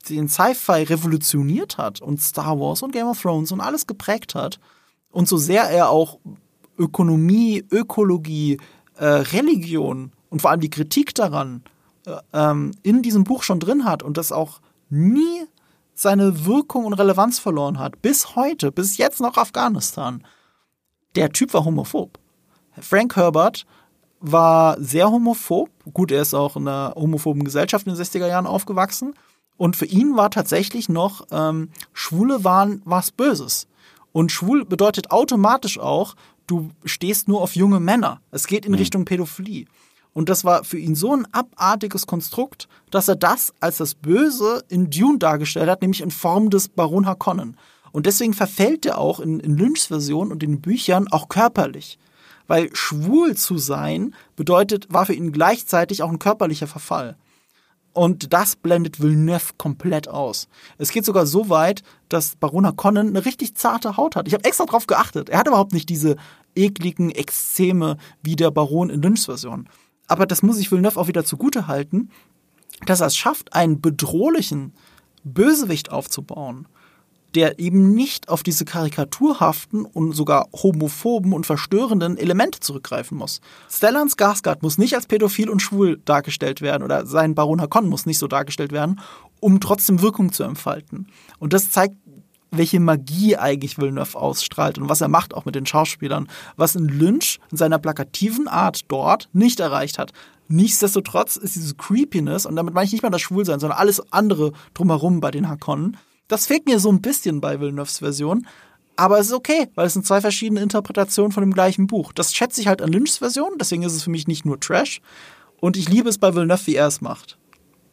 den Sci-Fi revolutioniert hat und Star Wars und Game of Thrones und alles geprägt hat und so sehr er auch Ökonomie, Ökologie, äh, Religion und vor allem die Kritik daran äh, ähm, in diesem Buch schon drin hat und das auch nie seine Wirkung und Relevanz verloren hat, bis heute, bis jetzt noch Afghanistan. Der Typ war homophob. Frank Herbert war sehr homophob. Gut, er ist auch in einer homophoben Gesellschaft in den 60er Jahren aufgewachsen. Und für ihn war tatsächlich noch, ähm, Schwule waren was Böses. Und schwul bedeutet automatisch auch, du stehst nur auf junge Männer. Es geht in mhm. Richtung Pädophilie. Und das war für ihn so ein abartiges Konstrukt, dass er das als das Böse in Dune dargestellt hat, nämlich in Form des Baron Harkonnen. Und deswegen verfällt er auch in, in Lynchs Version und in Büchern auch körperlich. Weil schwul zu sein bedeutet, war für ihn gleichzeitig auch ein körperlicher Verfall. Und das blendet Villeneuve komplett aus. Es geht sogar so weit, dass Barona Conan eine richtig zarte Haut hat. Ich habe extra drauf geachtet. Er hat überhaupt nicht diese ekligen Exzeme wie der Baron in Lynchs Version. Aber das muss ich Villeneuve auch wieder zugute halten, dass er es schafft, einen bedrohlichen Bösewicht aufzubauen, der eben nicht auf diese karikaturhaften und sogar homophoben und verstörenden Elemente zurückgreifen muss. Stellan Skarsgård muss nicht als pädophil und schwul dargestellt werden oder sein Baron Hakon muss nicht so dargestellt werden, um trotzdem Wirkung zu entfalten. Und das zeigt welche Magie eigentlich Villeneuve ausstrahlt und was er macht auch mit den Schauspielern, was in Lynch in seiner plakativen Art dort nicht erreicht hat. Nichtsdestotrotz ist diese Creepiness, und damit meine ich nicht mal das Schwulsein, sondern alles andere drumherum bei den Hakonnen, das fehlt mir so ein bisschen bei Villeneuves Version. Aber es ist okay, weil es sind zwei verschiedene Interpretationen von dem gleichen Buch. Das schätze ich halt an Lynchs Version, deswegen ist es für mich nicht nur Trash. Und ich liebe es bei Villeneuve, wie er es macht.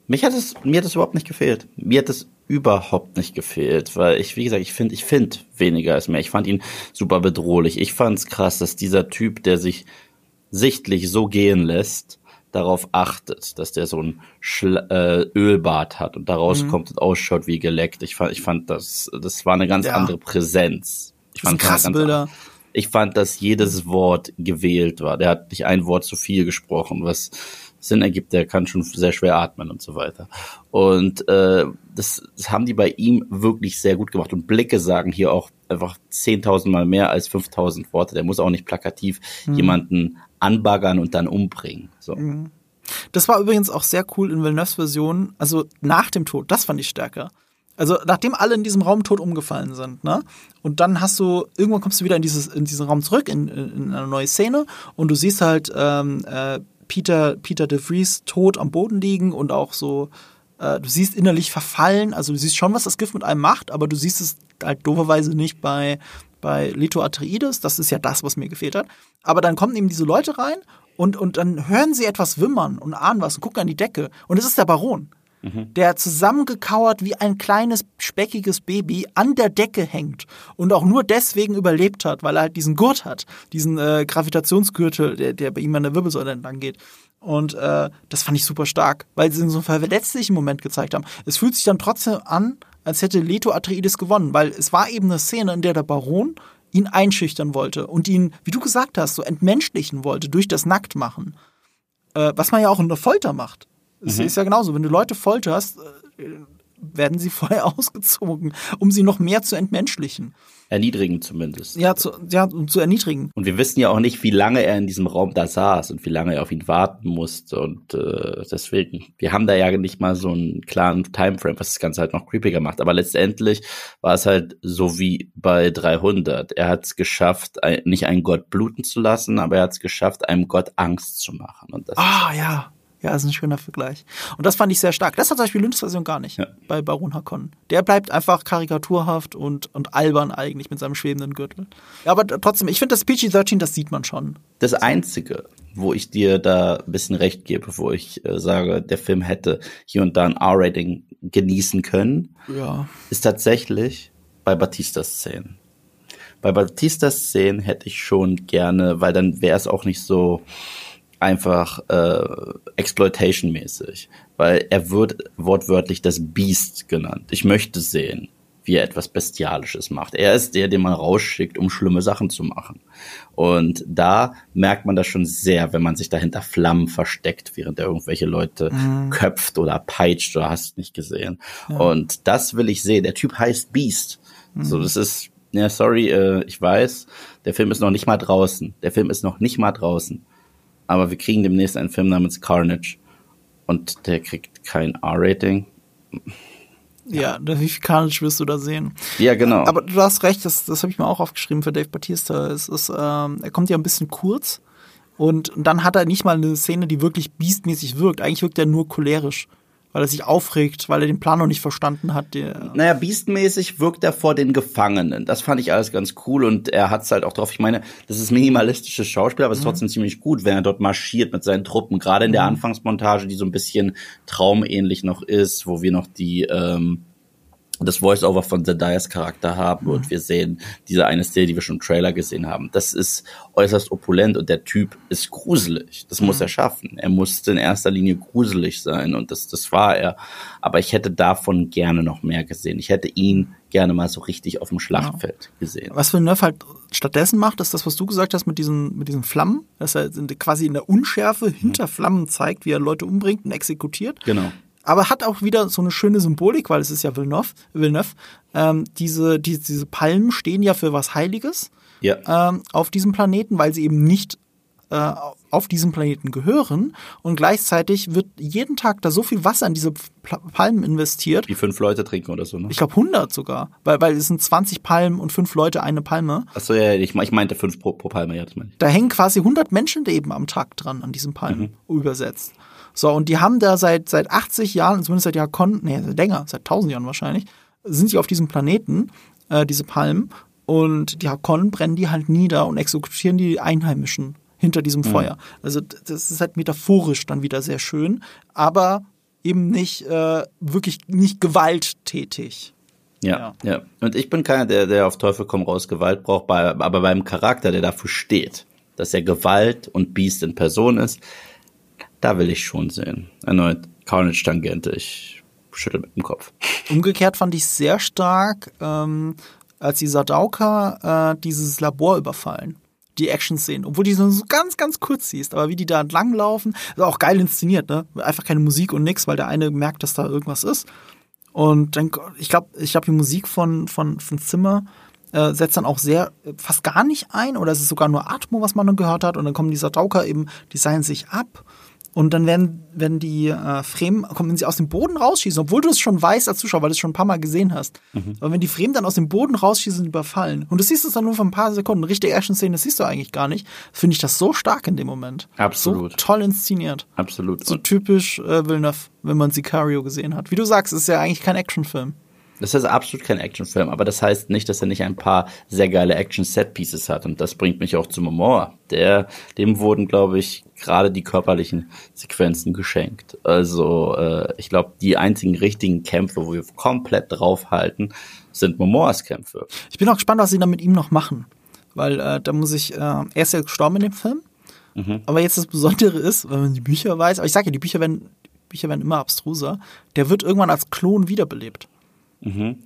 Mich hat es, mir hat es überhaupt nicht gefehlt. Mir hat es überhaupt nicht gefehlt, weil ich, wie gesagt, ich finde, ich finde weniger ist mehr. Ich fand ihn super bedrohlich. Ich fand es krass, dass dieser Typ, der sich sichtlich so gehen lässt, darauf achtet, dass der so ein Schla äh, Ölbad hat und daraus mhm. kommt und ausschaut wie geleckt. Ich fand, ich fand das, das war eine ganz ja. andere Präsenz. Ich fand krasse Bilder. Ich fand, dass jedes Wort gewählt war. Der hat nicht ein Wort zu viel gesprochen, was Sinn ergibt, der kann schon sehr schwer atmen und so weiter. Und äh, das, das haben die bei ihm wirklich sehr gut gemacht. Und Blicke sagen hier auch einfach 10.000 Mal mehr als 5.000 Worte. Der muss auch nicht plakativ mhm. jemanden anbaggern und dann umbringen. So. Mhm. Das war übrigens auch sehr cool in Villeneuve's Version, also nach dem Tod, das fand ich stärker. Also nachdem alle in diesem Raum tot umgefallen sind, ne? Und dann hast du, irgendwann kommst du wieder in dieses, in diesen Raum zurück, in, in eine neue Szene und du siehst halt ähm, äh, Peter, Peter de Vries tot am Boden liegen und auch so, äh, du siehst innerlich verfallen, also du siehst schon, was das Gift mit einem macht, aber du siehst es halt dooferweise nicht bei, bei Leto Atreides, das ist ja das, was mir gefehlt hat. Aber dann kommen eben diese Leute rein und, und dann hören sie etwas wimmern und ahnen was und gucken an die Decke und es ist der Baron mhm. der zusammengekauert wie ein kleines, speckiges Baby an der Decke hängt und auch nur deswegen überlebt hat, weil er halt diesen Gurt hat, diesen äh, Gravitationsgürtel, der, der bei ihm an der Wirbelsäule entlang geht. Und äh, das fand ich super stark, weil sie in so einem verletzlichen Moment gezeigt haben. Es fühlt sich dann trotzdem an, als hätte Leto Atreides gewonnen, weil es war eben eine Szene, in der der Baron ihn einschüchtern wollte und ihn, wie du gesagt hast, so entmenschlichen wollte durch das Nacktmachen. Äh, was man ja auch in der Folter macht. Es mhm. ist ja genauso, wenn du Leute folterst, äh, werden sie vorher ausgezogen, um sie noch mehr zu entmenschlichen. Erniedrigen zumindest. Ja, zu, ja, zu erniedrigen. Und wir wissen ja auch nicht, wie lange er in diesem Raum da saß und wie lange er auf ihn warten musste. Und äh, deswegen, wir haben da ja nicht mal so einen klaren Timeframe, was das Ganze halt noch creepiger macht. Aber letztendlich war es halt so wie bei 300. Er hat es geschafft, ein, nicht einen Gott bluten zu lassen, aber er hat es geschafft, einem Gott Angst zu machen. Ah, ja. Ja, ist ein schöner Vergleich. Und das fand ich sehr stark. Das hat zum Beispiel Lynchs Version gar nicht ja. bei Baron Hakon. Der bleibt einfach karikaturhaft und, und albern eigentlich mit seinem schwebenden Gürtel. Ja, aber trotzdem, ich finde das PG-13, das sieht man schon. Das Einzige, wo ich dir da ein bisschen recht gebe, wo ich äh, sage, der Film hätte hier und da ein R-Rating genießen können, ja. ist tatsächlich bei Batista-Szenen. Bei Batista-Szenen hätte ich schon gerne, weil dann wäre es auch nicht so einfach äh, Exploitation-mäßig, weil er wird wortwörtlich das Beast genannt. Ich möchte sehen, wie er etwas Bestialisches macht. Er ist der, den man rausschickt, um schlimme Sachen zu machen. Und da merkt man das schon sehr, wenn man sich dahinter Flammen versteckt, während er irgendwelche Leute mhm. köpft oder peitscht oder hast nicht gesehen. Ja. Und das will ich sehen. Der Typ heißt Beast. Mhm. So, das ist, ja, sorry, äh, ich weiß, der Film ist noch nicht mal draußen. Der Film ist noch nicht mal draußen aber wir kriegen demnächst einen Film namens Carnage und der kriegt kein R-Rating. Ja, ja wie viel Carnage wirst du da sehen? Ja, genau. Aber du hast recht, das, das habe ich mir auch aufgeschrieben für Dave Batista. Es ist, ähm, er kommt ja ein bisschen kurz und dann hat er nicht mal eine Szene, die wirklich beastmäßig wirkt. Eigentlich wirkt er nur cholerisch weil er sich aufregt, weil er den Plan noch nicht verstanden hat. Der naja, beastmäßig wirkt er vor den Gefangenen. Das fand ich alles ganz cool und er hat es halt auch drauf. Ich meine, das ist minimalistisches Schauspiel, aber es ist mhm. trotzdem ziemlich gut, wenn er dort marschiert mit seinen Truppen. Gerade in der mhm. Anfangsmontage, die so ein bisschen traumähnlich noch ist, wo wir noch die ähm, das Voice-Over von Zendayas Charakter haben mhm. und wir sehen diese eine Szene, die wir schon im Trailer gesehen haben. Das ist äußerst opulent und der Typ ist gruselig. Das mhm. muss er schaffen. Er musste in erster Linie gruselig sein und das, das war er. Aber ich hätte davon gerne noch mehr gesehen. Ich hätte ihn gerne mal so richtig auf dem Schlachtfeld ja. gesehen. Was Villeneuve halt stattdessen macht, ist das, was du gesagt hast mit diesen, mit diesen Flammen, dass er quasi in der Unschärfe hinter mhm. Flammen zeigt, wie er Leute umbringt und exekutiert. Genau aber hat auch wieder so eine schöne Symbolik, weil es ist ja Villeneuve. Villeneuve. Ähm, diese, die, diese Palmen stehen ja für was Heiliges ja. ähm, auf diesem Planeten, weil sie eben nicht äh, auf diesem Planeten gehören. Und gleichzeitig wird jeden Tag da so viel Wasser in diese Palmen investiert. Wie fünf Leute trinken oder so, ne? Ich glaube 100 sogar, weil, weil es sind 20 Palmen und fünf Leute eine Palme. Achso, ja, ich, ich meinte fünf pro, pro Palme, ja, das meine ich. Da hängen quasi 100 Menschenleben am Tag dran an diesen Palmen, mhm. übersetzt. So, und die haben da seit, seit 80 Jahren, zumindest seit Jahrkon, nee, länger, seit 1000 Jahren wahrscheinlich, sind sie auf diesem Planeten, äh, diese Palmen. und die Hakonnen brennen die halt nieder und exekutieren die Einheimischen hinter diesem mhm. Feuer. Also das ist halt metaphorisch dann wieder sehr schön, aber eben nicht äh, wirklich nicht gewalttätig. Ja, ja, ja. Und ich bin keiner, der, der auf Teufel komm raus Gewalt braucht, bei, aber beim Charakter, der dafür steht, dass er Gewalt und Biest in Person ist, da will ich schon sehen. Erneut Carnage-Tangente, ich schüttel mit dem Kopf. Umgekehrt fand ich sehr stark, ähm, als die Sadauka äh, dieses Labor überfallen die Action-Szenen, obwohl die so ganz, ganz kurz siehst, aber wie die da entlanglaufen, ist auch geil inszeniert, ne? Einfach keine Musik und nix, weil der eine merkt, dass da irgendwas ist. Und dann, ich glaube, ich glaube, die Musik von, von, von Zimmer äh, setzt dann auch sehr, fast gar nicht ein, oder es ist sogar nur Atmo, was man dann gehört hat, und dann kommen dieser Dauker eben, die seilen sich ab und dann werden, werden die äh, Fremen, kommen, wenn sie aus dem Boden rausschießen, obwohl du es schon weißt als Zuschauer, weil du es schon ein paar Mal gesehen hast. Mhm. Aber wenn die Fremen dann aus dem Boden rausschießen und überfallen, und du siehst es dann nur für ein paar Sekunden, richtige Action-Szene, das siehst du eigentlich gar nicht, finde ich das so stark in dem Moment. Absolut. So toll inszeniert. Absolut. So typisch äh, Villeneuve, wenn man Sicario gesehen hat. Wie du sagst, ist ja eigentlich kein Actionfilm. Das ist absolut kein Actionfilm, aber das heißt nicht, dass er nicht ein paar sehr geile Action-Set-Pieces hat. Und das bringt mich auch zu Momoa. Der, dem wurden, glaube ich, gerade die körperlichen Sequenzen geschenkt. Also äh, ich glaube, die einzigen richtigen Kämpfe, wo wir komplett draufhalten, sind Momoas Kämpfe. Ich bin auch gespannt, was sie dann mit ihm noch machen. Weil äh, da muss ich, äh, er ist ja gestorben in dem Film. Mhm. Aber jetzt das Besondere ist, wenn man die Bücher weiß, aber ich sage ja, die Bücher werden, Bücher werden immer abstruser, der wird irgendwann als Klon wiederbelebt. Mhm.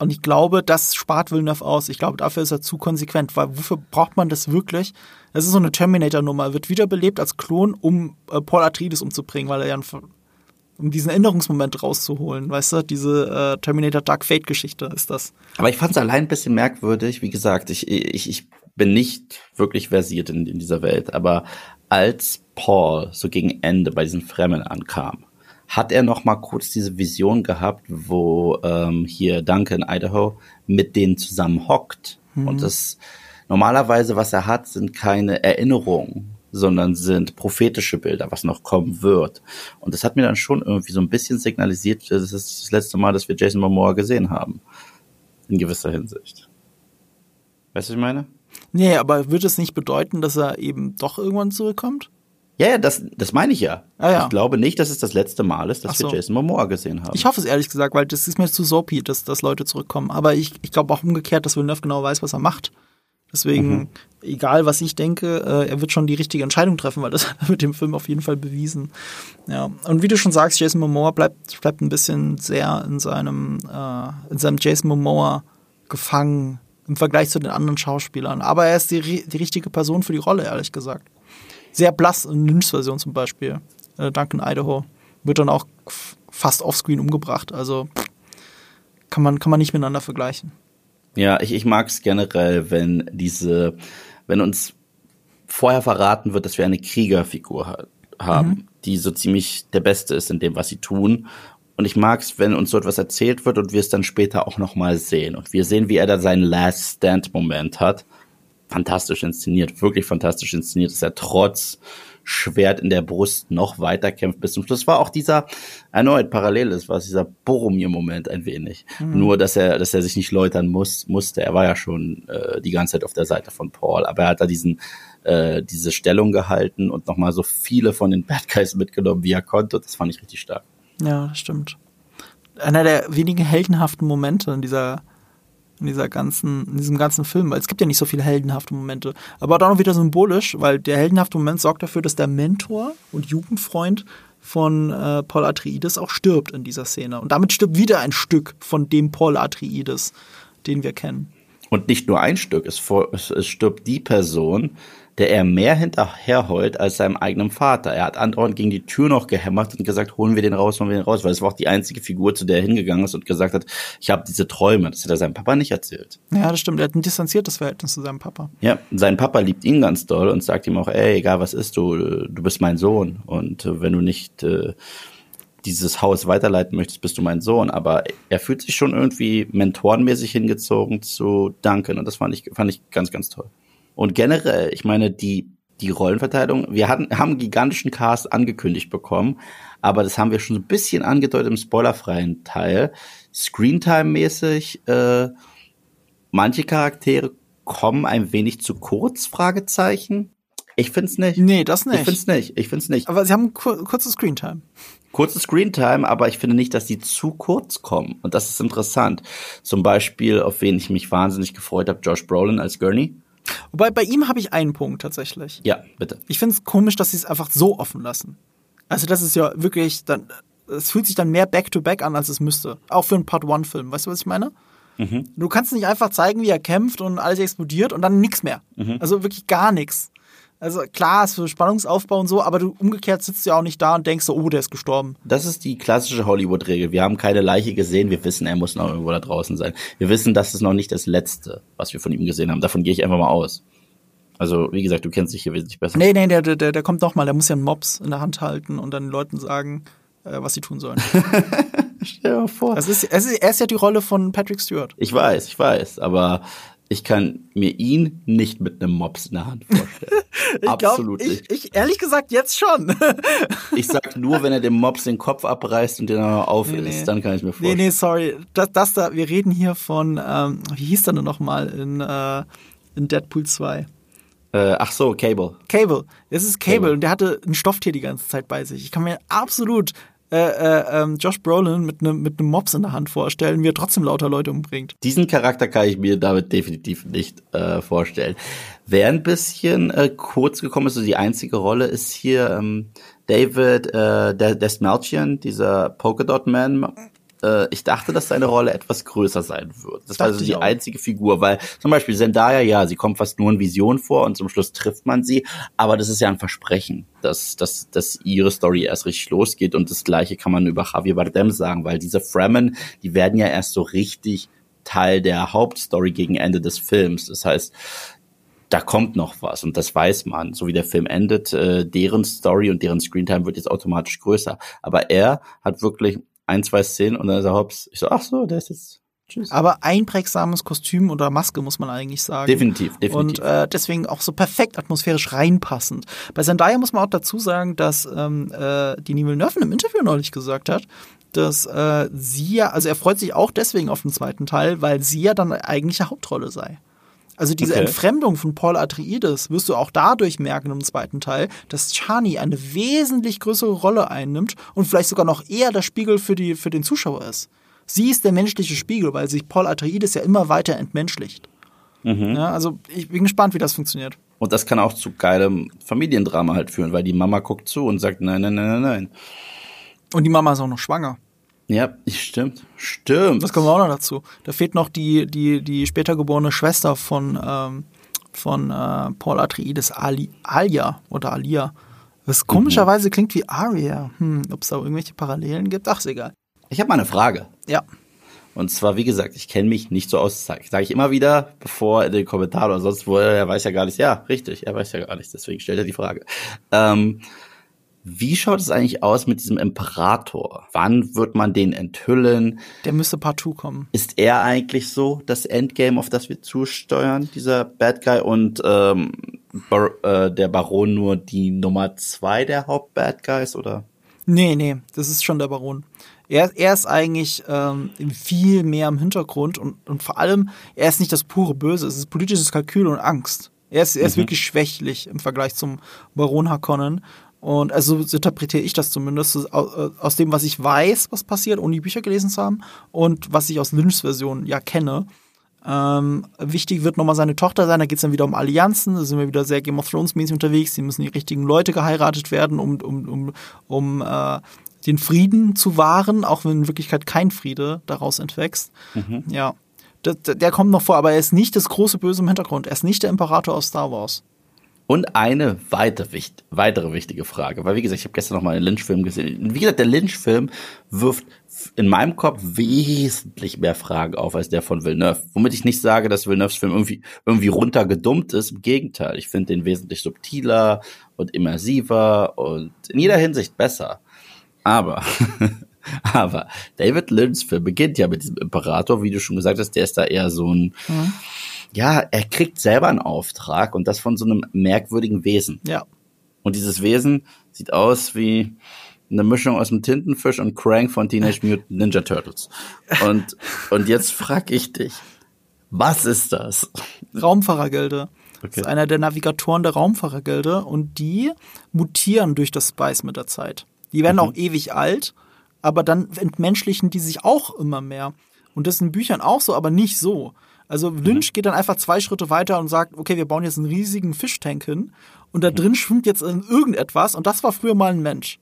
Und ich glaube, das spart Villeneuve aus. Ich glaube, dafür ist er zu konsequent, weil wofür braucht man das wirklich? Das ist so eine Terminator-Nummer. Er wird wiederbelebt als Klon, um äh, Paul Atreides umzubringen, weil er ja um diesen Erinnerungsmoment rauszuholen, weißt du? Diese äh, Terminator Dark Fate Geschichte ist das. Aber ich fand es allein ein bisschen merkwürdig. Wie gesagt, ich, ich, ich bin nicht wirklich versiert in, in dieser Welt, aber als Paul so gegen Ende bei diesen Fremden ankam, hat er noch mal kurz diese Vision gehabt, wo ähm, hier Duncan Idaho mit denen zusammen hockt. Mhm. Und das normalerweise, was er hat, sind keine Erinnerungen, sondern sind prophetische Bilder, was noch kommen wird. Und das hat mir dann schon irgendwie so ein bisschen signalisiert, das ist das letzte Mal, dass wir Jason Momoa gesehen haben. In gewisser Hinsicht. Weißt du, was ich meine? Nee, aber wird es nicht bedeuten, dass er eben doch irgendwann zurückkommt? Ja, ja, das, das meine ich ja. Ah, ja. Ich glaube nicht, dass es das letzte Mal ist, dass so. wir Jason Momoa gesehen haben. Ich hoffe es ehrlich gesagt, weil das ist mir zu soapy, dass, dass Leute zurückkommen. Aber ich, ich glaube auch umgekehrt, dass Villeneuve genau weiß, was er macht. Deswegen, mhm. egal was ich denke, äh, er wird schon die richtige Entscheidung treffen, weil das hat er mit dem Film auf jeden Fall bewiesen. Ja. Und wie du schon sagst, Jason Momoa bleibt, bleibt ein bisschen sehr in seinem, äh, in seinem Jason Momoa gefangen im Vergleich zu den anderen Schauspielern. Aber er ist die, die richtige Person für die Rolle, ehrlich gesagt sehr blass in Lynch-Version zum Beispiel. Äh, Duncan Idaho wird dann auch fast offscreen umgebracht. Also kann man, kann man nicht miteinander vergleichen. Ja, ich, ich mag es generell, wenn diese, wenn uns vorher verraten wird, dass wir eine Kriegerfigur ha haben, mhm. die so ziemlich der Beste ist in dem, was sie tun. Und ich mag es, wenn uns so etwas erzählt wird und wir es dann später auch nochmal sehen. Und wir sehen, wie er da seinen Last Stand-Moment hat fantastisch inszeniert, wirklich fantastisch inszeniert, dass er trotz Schwert in der Brust noch weiter kämpft bis zum Schluss. war auch dieser erneut parallel ist, war dieser Boromir-Moment ein wenig. Mhm. Nur, dass er, dass er sich nicht läutern muss, musste. Er war ja schon äh, die ganze Zeit auf der Seite von Paul, aber er hat da diesen äh, diese Stellung gehalten und nochmal so viele von den Bad Guys mitgenommen, wie er konnte. Das fand ich richtig stark. Ja, das stimmt. Einer der wenigen heldenhaften Momente in dieser in dieser ganzen, in diesem ganzen Film, weil es gibt ja nicht so viele heldenhafte Momente. Aber auch noch wieder symbolisch, weil der heldenhafte Moment sorgt dafür, dass der Mentor und Jugendfreund von äh, Paul Atreides auch stirbt in dieser Szene. Und damit stirbt wieder ein Stück von dem Paul Atreides, den wir kennen. Und nicht nur ein Stück, es, es stirbt die Person, der er mehr hinterherheult als seinem eigenen Vater. Er hat andauernd gegen die Tür noch gehämmert und gesagt, holen wir den raus, holen wir den raus, weil es war auch die einzige Figur, zu der er hingegangen ist und gesagt hat, ich habe diese Träume. Das hat er seinem Papa nicht erzählt. Ja, das stimmt. Er hat ein distanziertes Verhältnis zu seinem Papa. Ja, sein Papa liebt ihn ganz doll und sagt ihm auch, ey, egal was ist, du, du bist mein Sohn. Und äh, wenn du nicht äh, dieses Haus weiterleiten möchtest, bist du mein Sohn. Aber er fühlt sich schon irgendwie mentorenmäßig hingezogen zu Duncan und das fand ich, fand ich ganz, ganz toll. Und generell, ich meine, die, die Rollenverteilung, wir hatten, haben einen gigantischen Cast angekündigt bekommen, aber das haben wir schon ein bisschen angedeutet im spoilerfreien Teil. Screentime-mäßig äh, manche Charaktere kommen ein wenig zu kurz, Fragezeichen. Ich find's nicht. Nee, das nicht. Ich find's nicht. Ich find's nicht. Aber sie haben kur kurze Screentime. Kurze Screentime, aber ich finde nicht, dass die zu kurz kommen. Und das ist interessant. Zum Beispiel, auf wen ich mich wahnsinnig gefreut habe, Josh Brolin als Gurney. Wobei bei ihm habe ich einen Punkt tatsächlich. Ja, bitte. Ich finde es komisch, dass sie es einfach so offen lassen. Also das ist ja wirklich dann, es fühlt sich dann mehr Back-to-Back an, als es müsste. Auch für einen Part-One-Film. Weißt du, was ich meine? Du kannst nicht einfach zeigen, wie er kämpft und alles explodiert und dann nichts mehr. Also wirklich gar nichts. Also klar, ist für Spannungsaufbau und so, aber du umgekehrt sitzt ja auch nicht da und denkst so, oh, der ist gestorben. Das ist die klassische Hollywood-Regel. Wir haben keine Leiche gesehen, wir wissen, er muss noch irgendwo da draußen sein. Wir wissen, das ist noch nicht das Letzte, was wir von ihm gesehen haben. Davon gehe ich einfach mal aus. Also, wie gesagt, du kennst dich hier wesentlich besser. Nee, nee, der, der, der kommt noch mal, der muss ja einen Mops in der Hand halten und dann den Leuten sagen, äh, was sie tun sollen. Stell dir mal vor. Es ist, es ist, er ist ja die Rolle von Patrick Stewart. Ich weiß, ich weiß, aber ich kann mir ihn nicht mit einem Mops in der Hand vorstellen. Ich Absolut glaub, nicht. ich, ich, ehrlich gesagt, jetzt schon. Ich sag nur, wenn er dem Mops den Kopf abreißt und den dann aufisst, Nee, nee. dann kann ich mir nee, vorstellen. nee, sorry. Das, das da, wir reden hier von, ähm, wie hieß der denn nochmal in, äh, in Deadpool 2? Äh, ach so, Cable. Cable. Das ist Cable, Cable. und der hatte ein Stofftier die ganze Zeit bei sich. Ich kann mir absolut äh, äh, ähm, Josh Brolin mit einem mit einem Mops in der Hand vorstellen, wie er trotzdem lauter Leute umbringt. Diesen Charakter kann ich mir damit definitiv nicht äh, vorstellen. Wer ein bisschen äh, kurz gekommen ist, so die einzige Rolle ist hier ähm, David äh, Desmalchian, dieser Polka Dot Man. Äh, ich dachte, dass seine Rolle etwas größer sein wird. Das war Dachte also die auch. einzige Figur, weil zum Beispiel Zendaya, ja, sie kommt fast nur in Vision vor und zum Schluss trifft man sie, aber das ist ja ein Versprechen, dass, dass, dass ihre Story erst richtig losgeht und das gleiche kann man über Javier Bardem sagen, weil diese Fremen, die werden ja erst so richtig Teil der Hauptstory gegen Ende des Films. Das heißt, da kommt noch was und das weiß man. So wie der Film endet, äh, deren Story und deren Screentime wird jetzt automatisch größer. Aber er hat wirklich ein, zwei Szenen und dann ist er hops. Ich so, ach so, der ist jetzt, tschüss. Aber einprägsames Kostüm oder Maske, muss man eigentlich sagen. Definitiv, definitiv. Und äh, deswegen auch so perfekt atmosphärisch reinpassend. Bei Zendaya muss man auch dazu sagen, dass ähm, äh, die Neville Nerven im Interview neulich gesagt hat, dass äh, sie ja, also er freut sich auch deswegen auf den zweiten Teil, weil sie ja dann eigentliche Hauptrolle sei. Also diese Okay. Entfremdung von Paul Atreides wirst du auch dadurch merken im zweiten Teil, dass Chani eine wesentlich größere Rolle einnimmt und vielleicht sogar noch eher der Spiegel für, die, für den Zuschauer ist. Sie ist der menschliche Spiegel, weil sich Paul Atreides ja immer weiter entmenschlicht. Ja, also ich bin gespannt, wie das funktioniert. Und das kann auch zu geilem Familiendrama halt führen, weil die Mama guckt zu und sagt, nein, nein, nein, nein, nein. Und die Mama ist auch noch schwanger. Ja, stimmt, stimmt. Das kommen wir auch noch dazu. Da fehlt noch die, die, die später geborene Schwester von, ähm, von äh, Paul Atreides, Ali, Alia oder Alia. Was komischerweise klingt wie Aria. Hm, Ob es da irgendwelche Parallelen gibt? Ach, ist egal. Ich habe mal eine Frage. Ja. Und zwar, wie gesagt, ich kenne mich nicht so aus. Sage sag ich immer wieder, bevor in den Kommentaren oder sonst wo, er weiß ja gar nicht. Ja, richtig, er weiß ja gar nicht. Deswegen stellt er die Frage. Ähm, wie schaut es eigentlich aus mit diesem Imperator? Wann wird man den enthüllen? Der müsste Part 2 kommen. Ist er eigentlich so das Endgame, auf das wir zusteuern, dieser Bad Guy? Und ähm, Bar äh, der Baron nur die Nummer zwei der Haupt-Bad Guys, oder? Nee, nee, das ist schon der Baron. Er, er ist eigentlich ähm, viel mehr im Hintergrund und, und vor allem, er ist nicht das pure Böse, es ist politisches Kalkül und Angst. Er ist, er ist wirklich schwächlich im Vergleich zum Baron Harkonnen. Und also so interpretiere ich das zumindest so aus, dem, was ich weiß, was passiert, ohne die Bücher gelesen zu haben und was ich aus Lynchs Version ja kenne. Ähm, wichtig wird nochmal seine Tochter sein, da geht es dann wieder um Allianzen, da sind wir wieder sehr Game of Thrones mäßig unterwegs, die müssen die richtigen Leute geheiratet werden, um, um, um, um äh, den Frieden zu wahren, auch wenn in Wirklichkeit kein Friede daraus entwächst. Ja, der, der kommt noch vor, aber er ist nicht das große Böse im Hintergrund, er ist nicht der Imperator aus Star Wars. Und eine weitere, weitere wichtige Frage, weil wie gesagt, ich habe gestern noch mal einen Lynch-Film gesehen. Wie gesagt, der Lynch-Film wirft in meinem Kopf wesentlich mehr Fragen auf als der von Villeneuve. Womit ich nicht sage, dass Villeneuves Film irgendwie, irgendwie runtergedummt ist. Im Gegenteil, ich finde den wesentlich subtiler und immersiver und in jeder Hinsicht besser. Aber, aber David Lynch's Film beginnt ja mit diesem Imperator, wie du schon gesagt hast, der ist da eher so ein, ja, er kriegt selber einen Auftrag und das von so einem merkwürdigen Wesen. Ja. Und dieses Wesen sieht aus wie eine Mischung aus dem Tintenfisch und Krang von Teenage Mutant Ninja Turtles. Und, und jetzt frag ich dich, Was ist das? Raumfahrergilde. Okay. Das ist einer der Navigatoren der Raumfahrergilde und die mutieren durch das Spice mit der Zeit. Die werden mhm. auch ewig alt, aber dann entmenschlichen die sich auch immer mehr. Und das ist in Büchern auch so, aber nicht so. Also Lynch mhm. geht dann einfach zwei Schritte weiter und sagt, okay, wir bauen jetzt einen riesigen Fischtank hin und da drin schwimmt jetzt irgendetwas und das war früher mal ein Mensch.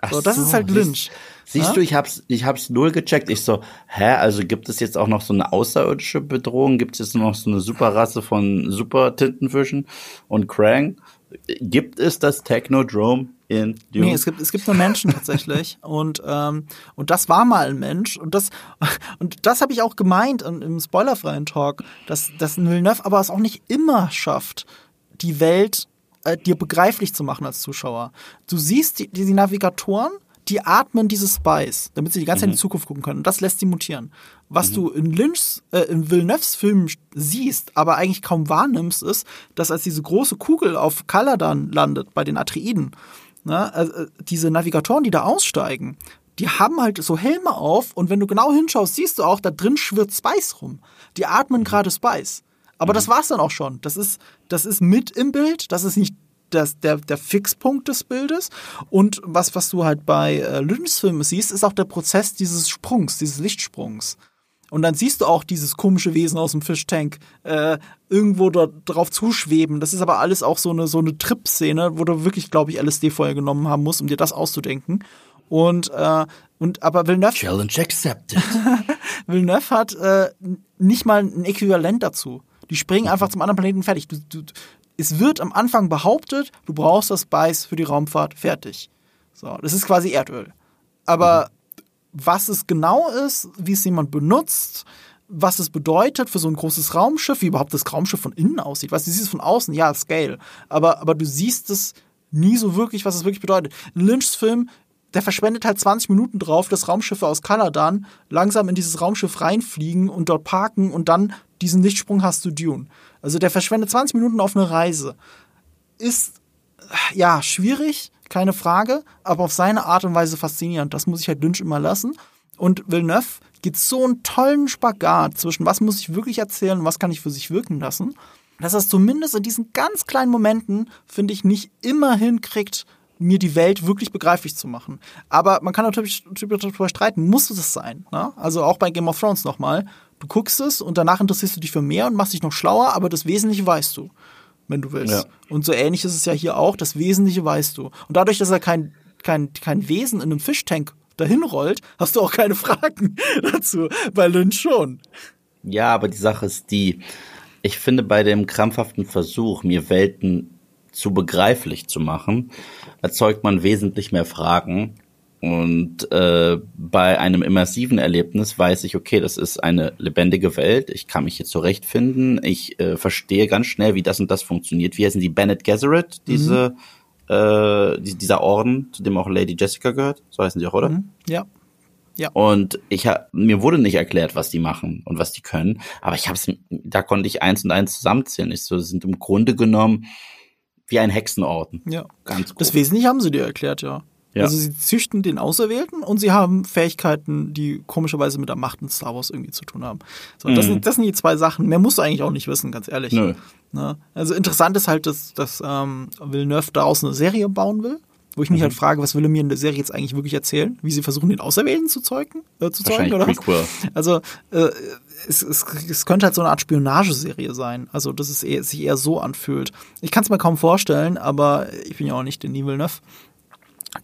Ach so, das so, ist halt Lynch. Siehst, siehst ja? du, ich hab's, ich hab's null gecheckt. Ich so, hä, also gibt es jetzt auch noch so eine außerirdische Bedrohung? Gibt es jetzt noch so eine Superrasse von Super-Tintenfischen und Krang? Gibt es das Technodrome in Dune? Nee, es gibt, es gibt nur Menschen tatsächlich. und, ähm, und das war mal ein Mensch. Und das, und das habe ich auch gemeint im spoilerfreien Talk, dass, dass Villeneuve aber es auch nicht immer schafft, die Welt äh, dir begreiflich zu machen als Zuschauer. Du siehst die, die Navigatoren, die atmen dieses Spice, damit sie die ganze Zeit in die mhm. Zukunft gucken können. Und das lässt sie mutieren. Was mhm. du in Lynchs, äh, in Villeneuves Film siehst, aber eigentlich kaum wahrnimmst, ist, dass als diese große Kugel auf Kaladan landet, bei den Atreiden, ne, äh, diese Navigatoren, die da aussteigen, die haben halt so Helme auf und wenn du genau hinschaust, siehst du auch, da drin schwirrt Spice rum. Die atmen mhm. gerade Spice. Aber mhm. das war's dann auch schon. Das ist, das ist mit im Bild, das ist nicht das, der, der Fixpunkt des Bildes. Und was, was du halt bei äh, Lynchs Filmen siehst, ist auch der Prozess dieses Sprungs, dieses Lichtsprungs. Und dann siehst du auch dieses komische Wesen aus dem Fischtank äh, irgendwo dort drauf zuschweben. Das ist aber alles auch so eine, so eine Trip-Szene, wo du wirklich, glaube ich, LSD vorher genommen haben musst, um dir das auszudenken. Und, äh, und aber Villeneuve. Challenge accepted. Villeneuve hat äh, nicht mal ein Äquivalent dazu. Die springen einfach zum anderen Planeten fertig. Du, du, es wird am Anfang behauptet, du brauchst das Spice für die Raumfahrt fertig. So, das ist quasi Erdöl. Aber mhm. Was es genau ist, wie es jemand benutzt, was es bedeutet für so ein großes Raumschiff, wie überhaupt das Raumschiff von innen aussieht. Weißt du, siehst es von außen, ja, Scale. Aber, aber du siehst es nie so wirklich, was es wirklich bedeutet. In Lynchs Film, der verschwendet halt 20 Minuten drauf, dass Raumschiffe aus Kaladan langsam in dieses Raumschiff reinfliegen und dort parken und dann diesen Lichtsprung hast du Dune. Also der verschwendet 20 Minuten auf eine Reise. Ist ja schwierig, keine Frage, aber auf seine Art und Weise faszinierend. Das muss ich halt Lynch immer lassen. Und Villeneuve geht so einen tollen Spagat zwischen was muss ich wirklich erzählen und was kann ich für sich wirken lassen, dass er es zumindest in diesen ganz kleinen Momenten, finde ich, nicht immer hinkriegt, mir die Welt wirklich begreiflich zu machen. Aber man kann natürlich darüber streiten, muss es sein. Ne? Also auch bei Game of Thrones nochmal. Du guckst es und danach interessierst du dich für mehr und machst dich noch schlauer, aber das Wesentliche weißt du, wenn du willst. Ja. Und so ähnlich ist es ja hier auch, das Wesentliche weißt du. Und dadurch, dass er kein, kein, kein Wesen in einem Fischtank dahin rollt, hast du auch keine Fragen dazu. Bei Lynch schon. Ja, aber die Sache ist die, ich finde bei dem krampfhaften Versuch, mir Welten zu begreiflich zu machen, erzeugt man wesentlich mehr Fragen. Und äh, bei einem immersiven Erlebnis weiß ich, okay, das ist eine lebendige Welt, ich kann mich hier zurechtfinden, ich äh, verstehe ganz schnell, wie das und das funktioniert. Wie heißen die Bennett Gesserit, diese, mhm. äh, die, dieser Orden, zu dem auch Lady Jessica gehört? So heißen sie auch, oder? Mhm. Ja. Ja. Und ich hab, mir wurde nicht erklärt, was die machen und was die können, aber ich hab's, da konnte ich eins und eins zusammenzählen. Ich so, sind im Grunde genommen wie ein Hexenorden. Ja. Ganz grob. Das Wesentliche haben sie dir erklärt, ja. Ja. Also sie züchten den Auserwählten und sie haben Fähigkeiten, die komischerweise mit der Macht in Star Wars irgendwie zu tun haben. So, mhm. das, sind, das sind die zwei Sachen. Mehr musst du eigentlich auch nicht wissen, ganz ehrlich. Nö. Ne? Also interessant ist halt, dass, dass ähm, Villeneuve daraus eine Serie bauen will. Wo ich mich mhm. halt frage, was will er mir in der Serie jetzt eigentlich wirklich erzählen? Wie sie versuchen, den Auserwählten zu zeugen? Äh, zu zeugen oder Prequel. Also äh, es, es, es könnte halt so eine Art Spionageserie sein. Also, dass es eher, sich eher so anfühlt. Ich kann es mir kaum vorstellen, aber ich bin ja auch nicht Denis Villeneuve.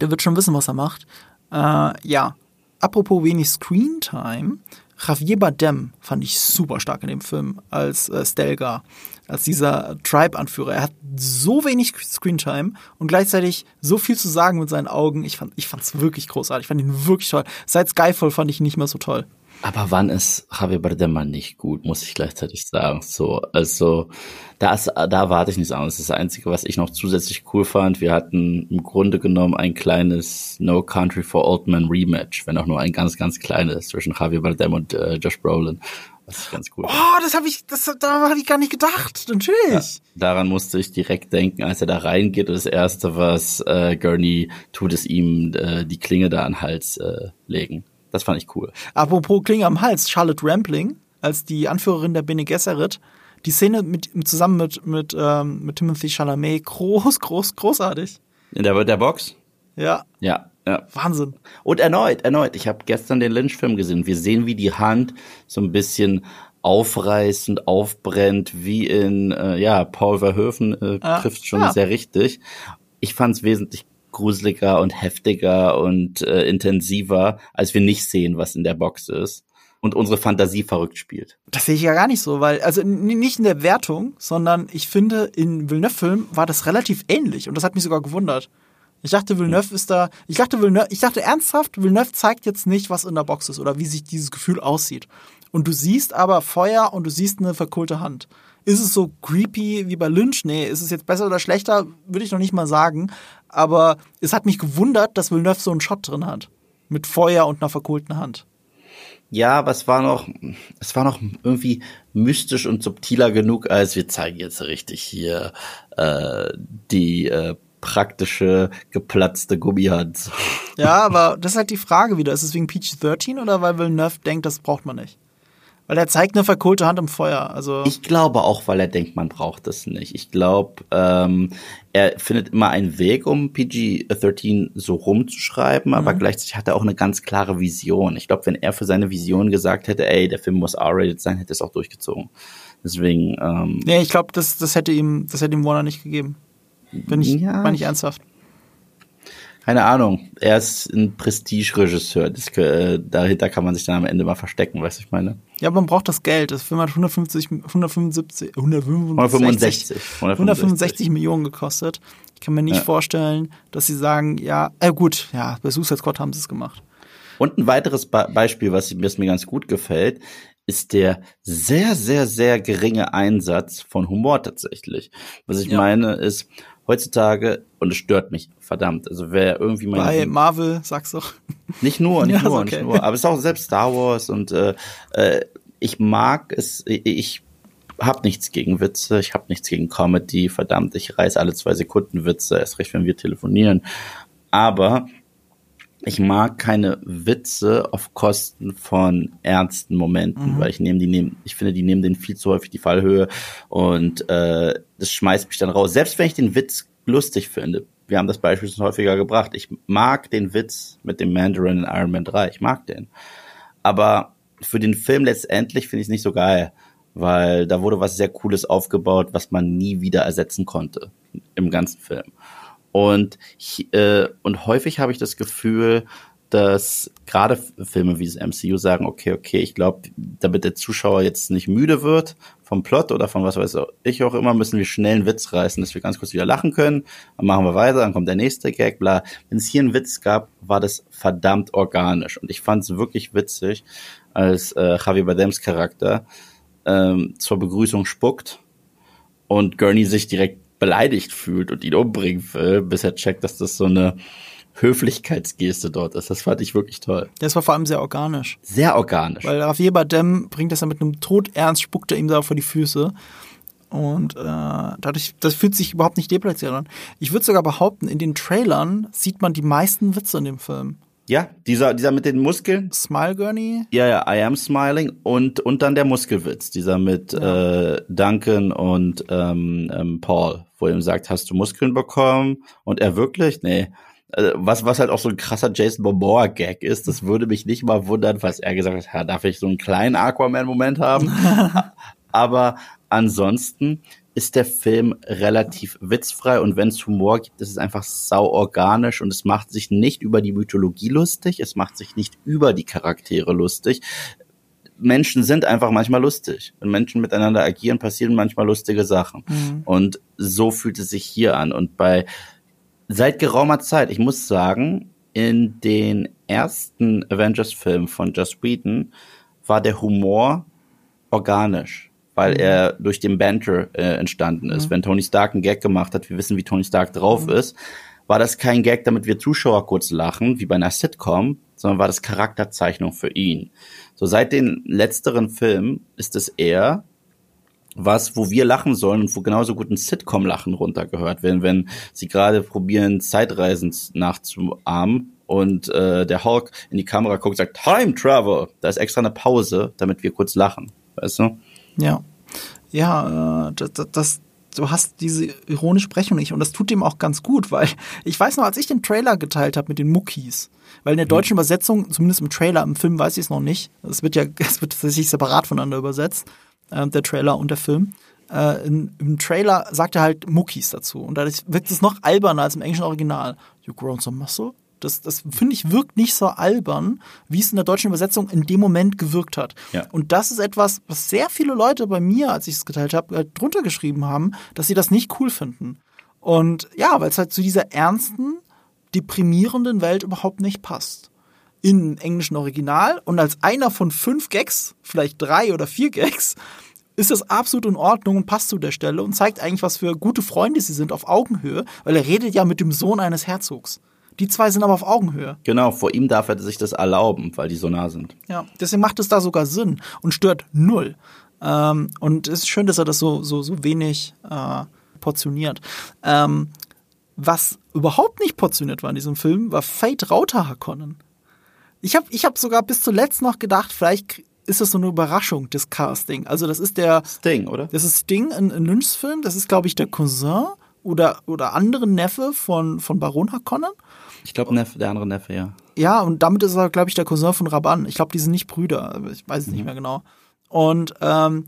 Der wird schon wissen, was er macht. Äh, ja, apropos wenig Screentime. Javier Bardem fand ich super stark in dem Film als äh, Stelgar als dieser Tribe-Anführer. Er hat so wenig Screentime und gleichzeitig so viel zu sagen mit seinen Augen. Ich fand ich fand's wirklich großartig. Ich fand ihn wirklich toll. Seit Skyfall fand ich ihn nicht mehr so toll. Aber wann ist Javier Bardem nicht gut, muss ich gleichzeitig sagen. So, also da, ist, da warte ich nichts anderes. Das ist das Einzige, was ich noch zusätzlich cool fand. Wir hatten im Grunde genommen ein kleines No Country for Old Men Rematch, wenn auch nur ein ganz, ganz kleines zwischen Javier Bardem und äh, Josh Brolin. Das ist ganz cool. Oh, das habe ich, das, da habe ich gar nicht gedacht. Natürlich. Ja, daran musste ich direkt denken, als er da reingeht. Und das erste, was äh, Gurney tut, ist ihm äh, die Klinge da an den Hals äh, legen. Das fand ich cool. Apropos Klinge am Hals, Charlotte Rampling als die Anführerin der Bene Gesserit. Die Szene mit, zusammen mit, mit, ähm, mit Timothy Chalamet, groß, groß, großartig. In der, der Box? Ja. Ja, ja. Wahnsinn. Und erneut, erneut. Ich habe gestern den Lynch-Film gesehen. Wir sehen, wie die Hand so ein bisschen aufreißend aufbrennt, wie in, äh, ja, Paul Verhoeven äh, trifft schon Ja. sehr richtig. Ich fand es wesentlich gruseliger und heftiger und äh, intensiver, als wir nicht sehen, was in der Box ist. Und unsere Fantasie verrückt spielt. Das sehe ich ja gar nicht so, weil, also nicht in der Wertung, sondern ich finde, in Villeneuve-Film war das relativ ähnlich und das hat mich sogar gewundert. Ich dachte, Villeneuve ist da, ich dachte, Villeneuve, ich dachte ernsthaft, Villeneuve zeigt jetzt nicht, was in der Box ist oder wie sich dieses Gefühl aussieht. Und du siehst aber Feuer und du siehst eine verkohlte Hand. Ist es so creepy wie bei Lynch? Nee, ist es jetzt besser oder schlechter? Würde ich noch nicht mal sagen. Aber es hat mich gewundert, dass Villeneuve so einen Shot drin hat. Mit Feuer und einer verkohlten Hand. Ja, aber es war noch, es war noch irgendwie mystisch und subtiler genug, als wir zeigen jetzt richtig hier äh, die äh, praktische geplatzte Gummihand. Ja, aber das ist halt die Frage wieder. Ist es wegen PG-13 oder weil Villeneuve denkt, das braucht man nicht? Weil er zeigt eine verkohlte Hand im Feuer. Also Ich glaube auch, weil er denkt, man braucht das nicht. Ich glaube, ähm, er findet immer einen Weg, um PG-13 so rumzuschreiben, aber gleichzeitig hat er auch eine ganz klare Vision. Ich glaube, wenn er für seine Vision gesagt hätte, ey, der Film muss R-rated sein, hätte er es auch durchgezogen. Deswegen, ähm, nee, ich glaube, das, das hätte ihm, das hätte ihm Warner nicht gegeben. Bin ich, Ja, meine ich ernsthaft. keine Ahnung. Er ist ein Prestige-Regisseur. Äh, dahinter kann man sich dann am Ende mal verstecken, weißt du, ich meine? Ja, man braucht das Geld. Das Film hat 150, 175, 165. 165, 165 Millionen gekostet. Ich kann mir nicht Ja. vorstellen, dass sie sagen, ja, äh gut, ja, bei Suicide Squad haben sie es gemacht. Und ein weiteres Be Beispiel, was mir, was mir ganz gut gefällt, ist der sehr, sehr, sehr geringe Einsatz von Humor tatsächlich. Was ich Ja. meine ist, heutzutage, und es stört mich, verdammt, also wer irgendwie meine Bei Marvel, sag's doch. nicht nur, nicht Ja, nur, okay. nicht nur. Aber es ist auch selbst Star Wars und äh, äh, ich mag es, ich, habe nichts gegen Witze, ich habe nichts gegen Comedy, verdammt, ich reiß alle zwei Sekunden Witze, erst recht, wenn wir telefonieren. Aber ich mag keine Witze auf Kosten von ernsten Momenten, weil ich nehme die nehmen, ich finde, die nehmen den viel zu häufig die Fallhöhe und äh, das schmeißt mich dann raus. Selbst wenn ich den Witz lustig finde, wir haben das Beispiel schon häufiger gebracht, ich mag den Witz mit dem Mandarin in Iron Man 3, ich mag den. Aber für den Film letztendlich finde ich es nicht so geil, weil da wurde was sehr Cooles aufgebaut, was man nie wieder ersetzen konnte im ganzen Film. Und, äh, und häufig habe ich das Gefühl, dass gerade Filme wie das MCU sagen, okay, okay, ich glaube, damit der Zuschauer jetzt nicht müde wird vom Plot oder von was weiß ich auch immer, müssen wir schnell einen Witz reißen, dass wir ganz kurz wieder lachen können. Dann machen wir weiter, dann kommt der nächste Gag, bla. Wenn es hier einen Witz gab, war das verdammt organisch. Und ich fand es wirklich witzig, als äh, Javier Badems Charakter ähm, zur Begrüßung spuckt und Gurney sich direkt beleidigt fühlt und ihn umbringen will, bis er checkt, dass das so eine Höflichkeitsgeste dort ist. Das fand ich wirklich toll. Das war vor allem sehr organisch. Sehr organisch. Weil Javier Bardem bringt das ja mit einem Todernst, spuckt er ihm da vor die Füße. Und äh, dadurch, das fühlt sich überhaupt nicht deplatziert an. Ich würde sogar behaupten, in den Trailern sieht man die meisten Witze in dem Film. Ja, dieser, dieser mit den Muskeln. Smile Gurney, Ja, ja, I am smiling und, und dann der Muskelwitz, dieser mit äh, Duncan und ähm, ähm, Paul, wo er ihm sagt, hast du Muskeln bekommen? Und er wirklich? Nee. Also, was, was halt auch so ein krasser Jason Momoa-Gag ist, das würde mich nicht mal wundern, falls er gesagt hat, ja, darf ich so einen kleinen Aquaman-Moment haben? Aber ansonsten ist der Film relativ witzfrei und wenn es Humor gibt, ist es einfach sau organisch und es macht sich nicht über die Mythologie lustig, es macht sich nicht über die Charaktere lustig. Menschen sind einfach manchmal lustig. Wenn Menschen miteinander agieren, passieren manchmal lustige Sachen. Und so fühlt es sich hier an. Und bei seit geraumer Zeit, ich muss sagen, in den ersten Avengers-Filmen von Joss Whedon war der Humor organisch, weil er durch den Banter äh, entstanden ist. Wenn Tony Stark einen Gag gemacht hat, wir wissen, wie Tony Stark drauf ist, war das kein Gag, damit wir Zuschauer kurz lachen, wie bei einer Sitcom, sondern war das Charakterzeichnung für ihn. So seit den letzteren Filmen ist es eher was, wo wir lachen sollen und wo genauso gut ein Sitcom-Lachen runtergehört, wenn, wenn sie gerade probieren, Zeitreisen nachzuahmen und äh, der Hulk in die Kamera guckt und sagt, Time Travel. Da ist extra eine Pause, damit wir kurz lachen. Weißt du? Ja. Ja, äh, das, das, du hast diese ironische Brechung nicht und das tut dem auch ganz gut, weil ich weiß noch, als ich den Trailer geteilt habe mit den Muckis, weil in der deutschen Übersetzung, zumindest im Trailer, im Film weiß ich es noch nicht, es wird ja, es wird tatsächlich separat voneinander übersetzt, äh, der Trailer und der Film. Äh, in, Im Trailer sagt er halt Muckis dazu und dadurch wirkt es noch alberner als im englischen Original. You grown some muscle? Das, das finde ich wirkt nicht so albern, wie es in der deutschen Übersetzung in dem Moment gewirkt hat. Ja. Und das ist etwas, was sehr viele Leute bei mir, als ich es geteilt habe, halt drunter geschrieben haben, dass sie das nicht cool finden. Und ja, weil es halt zu dieser ernsten, deprimierenden Welt überhaupt nicht passt. Im englischen Original und als einer von fünf Gags, vielleicht drei oder vier Gags, ist das absolut in Ordnung und passt zu der Stelle und zeigt eigentlich, was für gute Freunde sie sind auf Augenhöhe, weil er redet ja mit dem Sohn eines Herzogs. Die zwei sind aber auf Augenhöhe. Genau, vor ihm darf er sich das erlauben, weil die so nah sind. Ja, deswegen macht es da sogar Sinn und stört null. Ähm, und es ist schön, dass er das so, so, so wenig äh, portioniert. Ähm, was überhaupt nicht portioniert war in diesem Film, war Fate Rauter Harkonnen. Ich habe ich hab sogar bis zuletzt noch gedacht, vielleicht ist das so eine Überraschung, das Casting. Also das ist der, Sting, oder? das ist Sting in, in Lynchs Film, das ist, glaube ich, der Cousin oder, oder andere Neffe von, von Baron Harkonnen. Ich glaube, Neffe, der andere Neffe, ja. Ja, und damit ist er, glaube ich, der Cousin von Raban. Ich glaube, die sind nicht Brüder, aber ich weiß es nicht mehr genau. Und, ähm,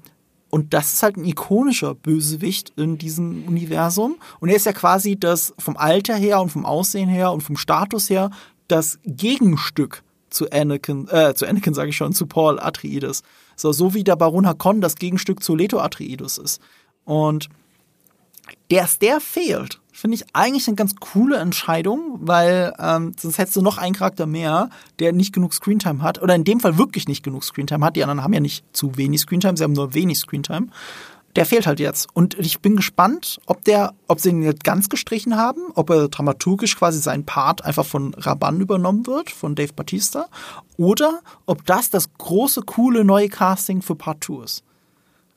und das ist halt ein ikonischer Bösewicht in diesem Universum. Und er ist ja quasi das vom Alter her und vom Aussehen her und vom Status her das Gegenstück zu Anakin, äh, zu Anakin sage ich schon, zu Paul Atreides. So, so wie der Baron Hakon das Gegenstück zu Leto Atreides ist. Und dass der fehlt, finde ich eigentlich eine ganz coole Entscheidung, weil ähm, sonst hättest du noch einen Charakter mehr, der nicht genug Screentime hat, oder in dem Fall wirklich nicht genug Screentime hat. Die anderen haben ja nicht zu wenig Screentime, sie haben nur wenig Screentime. Der fehlt halt jetzt. Und ich bin gespannt, ob der, ob sie ihn jetzt ganz gestrichen haben, ob er dramaturgisch quasi sein Part einfach von Raban übernommen wird, von Dave Batista, oder ob das das große, coole neue Casting für Part 2 ist.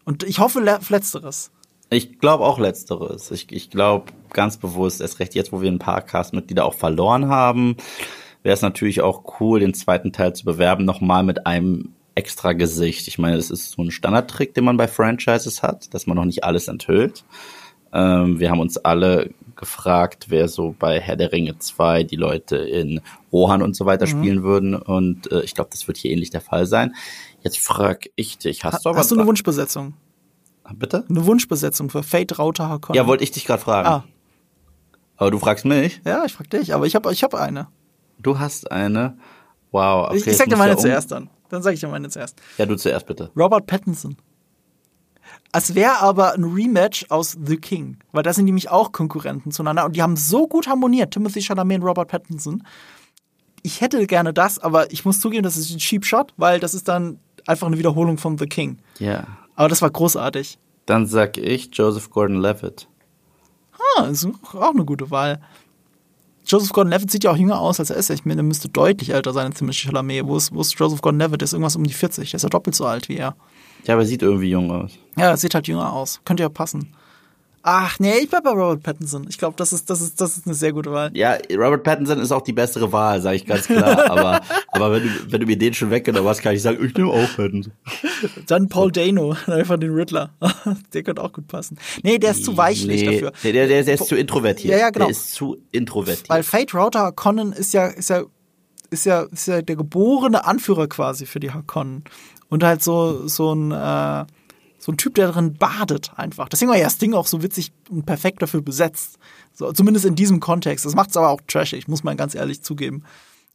Und ich hoffe le- letzteres. Ich glaube auch Letzteres. Ich, ich glaube ganz bewusst, erst recht jetzt, wo wir ein paar Castmitglieder auch verloren haben, wäre es natürlich auch cool, den zweiten Teil zu bewerben, nochmal mit einem extra Gesicht. Ich meine, das ist so ein Standardtrick, den man bei Franchises hat, dass man noch nicht alles enthüllt. Ähm, wir haben uns alle gefragt, wer so bei Herr der Ringe 2 die Leute in Rohan und so weiter spielen würden. Und äh, ich glaube, das wird hier ähnlich der Fall sein. Jetzt frag ich dich, hast du aber Hast du eine Wunschbesetzung? Bitte? Eine Wunschbesetzung für Fate Rauter Harkonnen? Ja, wollte ich dich gerade fragen. Ah, Aber du fragst mich? ja, ich frag dich, aber ich habe ich hab eine. Du hast eine. Wow. Okay, ich ich sag dir meine um- zuerst dann. Dann sag ich dir meine zuerst. Ja, du zuerst bitte. Robert Pattinson. Es wäre aber ein Rematch aus The King, weil da sind nämlich auch Konkurrenten zueinander und die haben so gut harmoniert, Timothy Chalamet und Robert Pattinson. Ich hätte gerne das, aber ich muss zugeben, das ist ein Cheap Shot, weil das ist dann einfach eine Wiederholung von The King. Ja. Aber das war großartig. Dann sag ich Joseph Gordon-Levitt. Ah, ist auch eine gute Wahl. Joseph Gordon-Levitt sieht ja auch jünger aus, als er ist. Ich meine, er müsste deutlich älter sein als Timothy Chalamet. Wo ist, wo ist Joseph Gordon-Levitt? Der ist irgendwas um die 40. Der ist ja doppelt so alt wie er. Ja, aber er sieht irgendwie jung aus. Ja, das sieht halt jünger aus. Könnte ja passen. Ach, nee, ich bleib bei Robert Pattinson. Ich glaube, das ist, das, ist, das ist eine sehr gute Wahl. Ja, Robert Pattinson ist auch die bessere Wahl, sage ich ganz klar. aber aber wenn, du, wenn du mir den schon weggenommen hast, kann ich sagen, ich nehme auch Pattinson. Dann Paul Dano, einfach den Riddler. der könnte auch gut passen. Nee, der ist zu weichlich Nee, dafür. Der, der, der ist zu introvertiert. Ja, ja, genau. Der ist zu introvertiert. Weil Fate Router Harkonnen ist ja, ist ja, ist ja, ist ja der geborene Anführer quasi für die Harkonnen. Und halt so, so ein, äh, so ein Typ, der darin badet einfach. Deswegen war ja das Ding auch so witzig und perfekt dafür besetzt. So, zumindest in diesem Kontext. Das macht es aber auch trashig, muss man ganz ehrlich zugeben.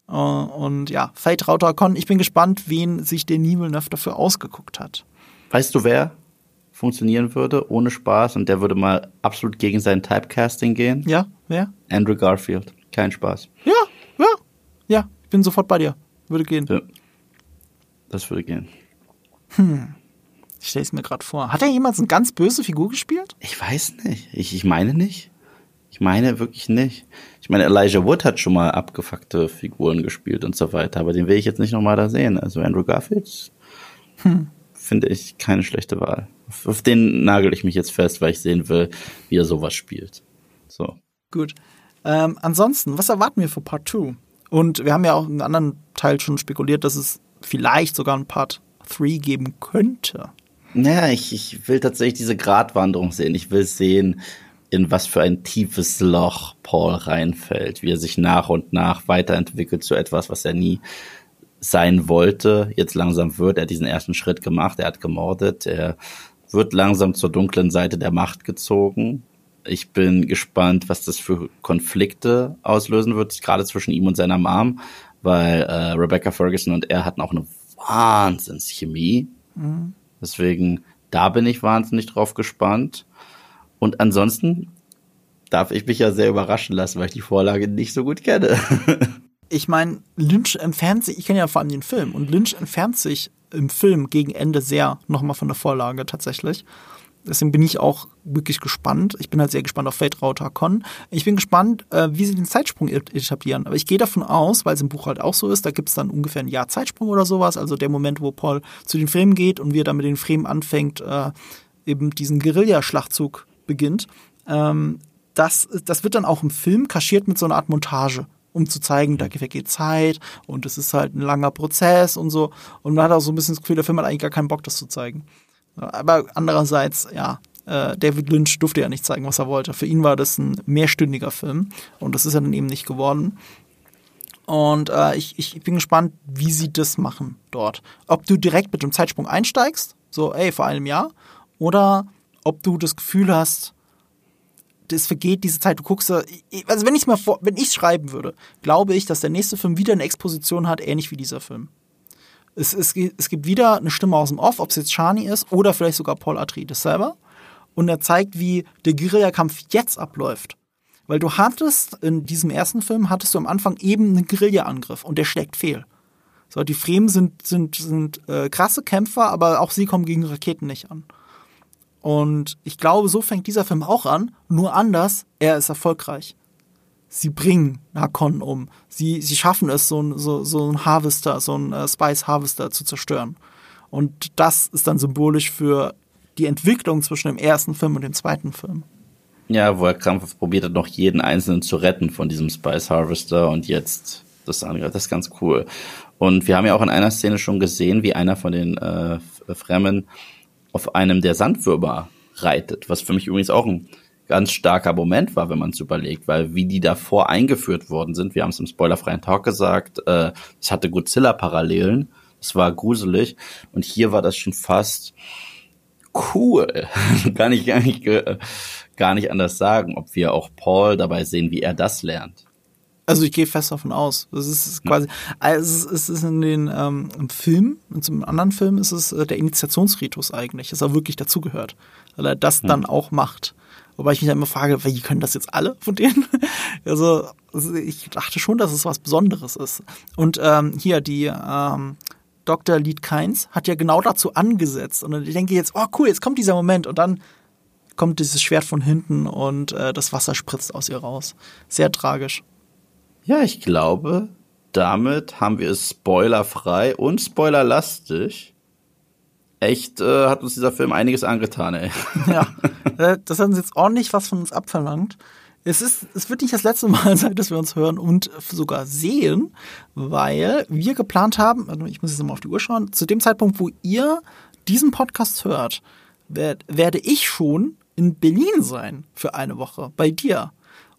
Äh, und ja, Fate Router Harkonnen, ich bin gespannt, wen sich der Villeneuve dafür ausgeguckt hat. Weißt du, wer funktionieren würde, ohne Spaß, und der würde mal absolut gegen sein Typecasting gehen? Ja, wer? Andrew Garfield. Kein Spaß. Ja, ja, ja, ich bin sofort bei dir. Würde gehen. Ja. Das würde gehen. Ich stelle es mir gerade vor. Hat er jemals eine ganz böse Figur gespielt? Ich weiß nicht. Ich, ich meine nicht. Ich meine wirklich nicht. Ich meine, Elijah Wood hat schon mal abgefuckte Figuren gespielt und so weiter, aber den will ich jetzt nicht nochmal da sehen. Also Andrew Garfield finde ich keine schlechte Wahl. Auf, auf den nagel ich mich jetzt fest, weil ich sehen will, wie er sowas spielt. So. Gut. Ähm, ansonsten, was erwarten wir für Part 2? Und wir haben ja auch in einem anderen Teil schon spekuliert, dass es vielleicht sogar ein Part 3 geben könnte. Naja, ich, ich will tatsächlich diese Gratwanderung sehen. Ich will sehen, in was für ein tiefes Loch Paul reinfällt, wie er sich nach und nach weiterentwickelt zu etwas, was er nie sein wollte. Jetzt langsam wird er diesen ersten Schritt gemacht, er hat gemordet, er wird langsam zur dunklen Seite der Macht gezogen. Ich bin gespannt, was das für Konflikte auslösen wird, gerade zwischen ihm und seiner Mom, weil äh, Rebecca Ferguson und er hatten auch eine Wahnsinnschemie. Mhm. Deswegen, da bin ich wahnsinnig drauf gespannt. Und ansonsten darf ich mich ja sehr überraschen lassen, weil ich die Vorlage nicht so gut kenne. ich meine, Lynch entfernt sich, ich kenne ja vor allem den Film, und Lynch entfernt sich im Film gegen Ende sehr nochmal von der Vorlage tatsächlich. Deswegen bin ich auch wirklich gespannt. Ich bin halt sehr gespannt auf Fate Con. Ich bin gespannt, äh, wie sie den Zeitsprung etablieren. Aber ich gehe davon aus, weil es im Buch halt auch so ist, da gibt es dann ungefähr ein Jahr Zeitsprung oder sowas. Also der Moment, wo Paul zu den Fremen geht und wie er dann mit den Fremen anfängt, äh, eben diesen Guerillaschlachtzug beginnt. Ähm, das, das wird dann auch im Film kaschiert mit so einer Art Montage um zu zeigen, da vergeht Zeit und es ist halt ein langer Prozess und so. Und man hat auch so ein bisschen das Gefühl, der Film hat eigentlich gar keinen Bock, das zu zeigen. Aber andererseits, ja, äh, David Lynch durfte ja nicht zeigen, was er wollte. Für ihn war das ein mehrstündiger Film und das ist ja dann eben nicht geworden. Und äh, ich, ich bin gespannt, wie sie das machen dort. Ob du direkt mit dem Zeitsprung einsteigst, so, ey, vor einem Jahr, oder ob du das Gefühl hast, das vergeht diese Zeit, du guckst da, also wenn ich mal vor, wenn ich schreiben würde, glaube ich, dass der nächste Film wieder eine Exposition hat, ähnlich wie dieser Film. Es, es, es gibt wieder eine Stimme aus dem Off, ob es jetzt Shani ist oder vielleicht sogar Paul Atreides selber. Und er zeigt, wie der Guerillakampf jetzt abläuft. Weil du hattest, in diesem ersten Film, hattest du am Anfang eben einen Guerillaangriff und der schlägt fehl. So, die Fremen sind, sind, sind äh, krasse Kämpfer, aber auch sie kommen gegen Raketen nicht an. Und ich glaube, so fängt dieser Film auch an, nur anders, er ist erfolgreich. Sie bringen Hakon um. Sie, sie schaffen es, so ein, so, so ein Harvester, so ein äh, Spice Harvester zu zerstören. Und das ist dann symbolisch für die Entwicklung zwischen dem ersten Film und dem zweiten Film. Ja, wo er krampfhaft probiert hat, noch jeden Einzelnen zu retten von diesem Spice Harvester und jetzt das andere. Das ist ganz cool. Und wir haben ja auch in einer Szene schon gesehen, wie einer von den äh, Fremden auf einem der Sandwürmer reitet, was für mich übrigens auch ein ganz starker Moment war, wenn man es überlegt, weil wie die davor eingeführt worden sind, wir haben es im spoilerfreien Talk gesagt, äh, es hatte Godzilla-Parallelen, es war gruselig und hier war das schon fast cool, gar nicht, gar nicht, gar nicht anders sagen, ob wir auch Paul dabei sehen, wie er das lernt. Also ich gehe fest davon aus. Das ist quasi, also es ist in den ähm, im Film, in einem anderen Film ist es äh, der Initiationsritus eigentlich, dass er wirklich dazugehört, weil er das hm. dann auch macht. Wobei ich mich dann immer frage, wie können das jetzt alle von denen? Also, ich dachte schon, dass es was Besonderes ist. Und ähm, hier die ähm, Dr. Lied Keins hat ja genau dazu angesetzt. Und ich denke jetzt, oh cool, jetzt kommt dieser Moment und dann kommt dieses Schwert von hinten und äh, das Wasser spritzt aus ihr raus. Sehr tragisch. Ja, ich glaube, damit haben wir es spoilerfrei und spoilerlastig. Echt äh, hat uns dieser Film einiges angetan, ey. Ja, äh, das hat uns jetzt ordentlich was von uns abverlangt. Es ist, es wird nicht das letzte Mal sein, dass wir uns hören und sogar sehen, weil wir geplant haben, also ich muss jetzt mal auf die Uhr schauen, zu dem Zeitpunkt, wo ihr diesen Podcast hört, werde ich schon in Berlin sein für eine Woche bei dir.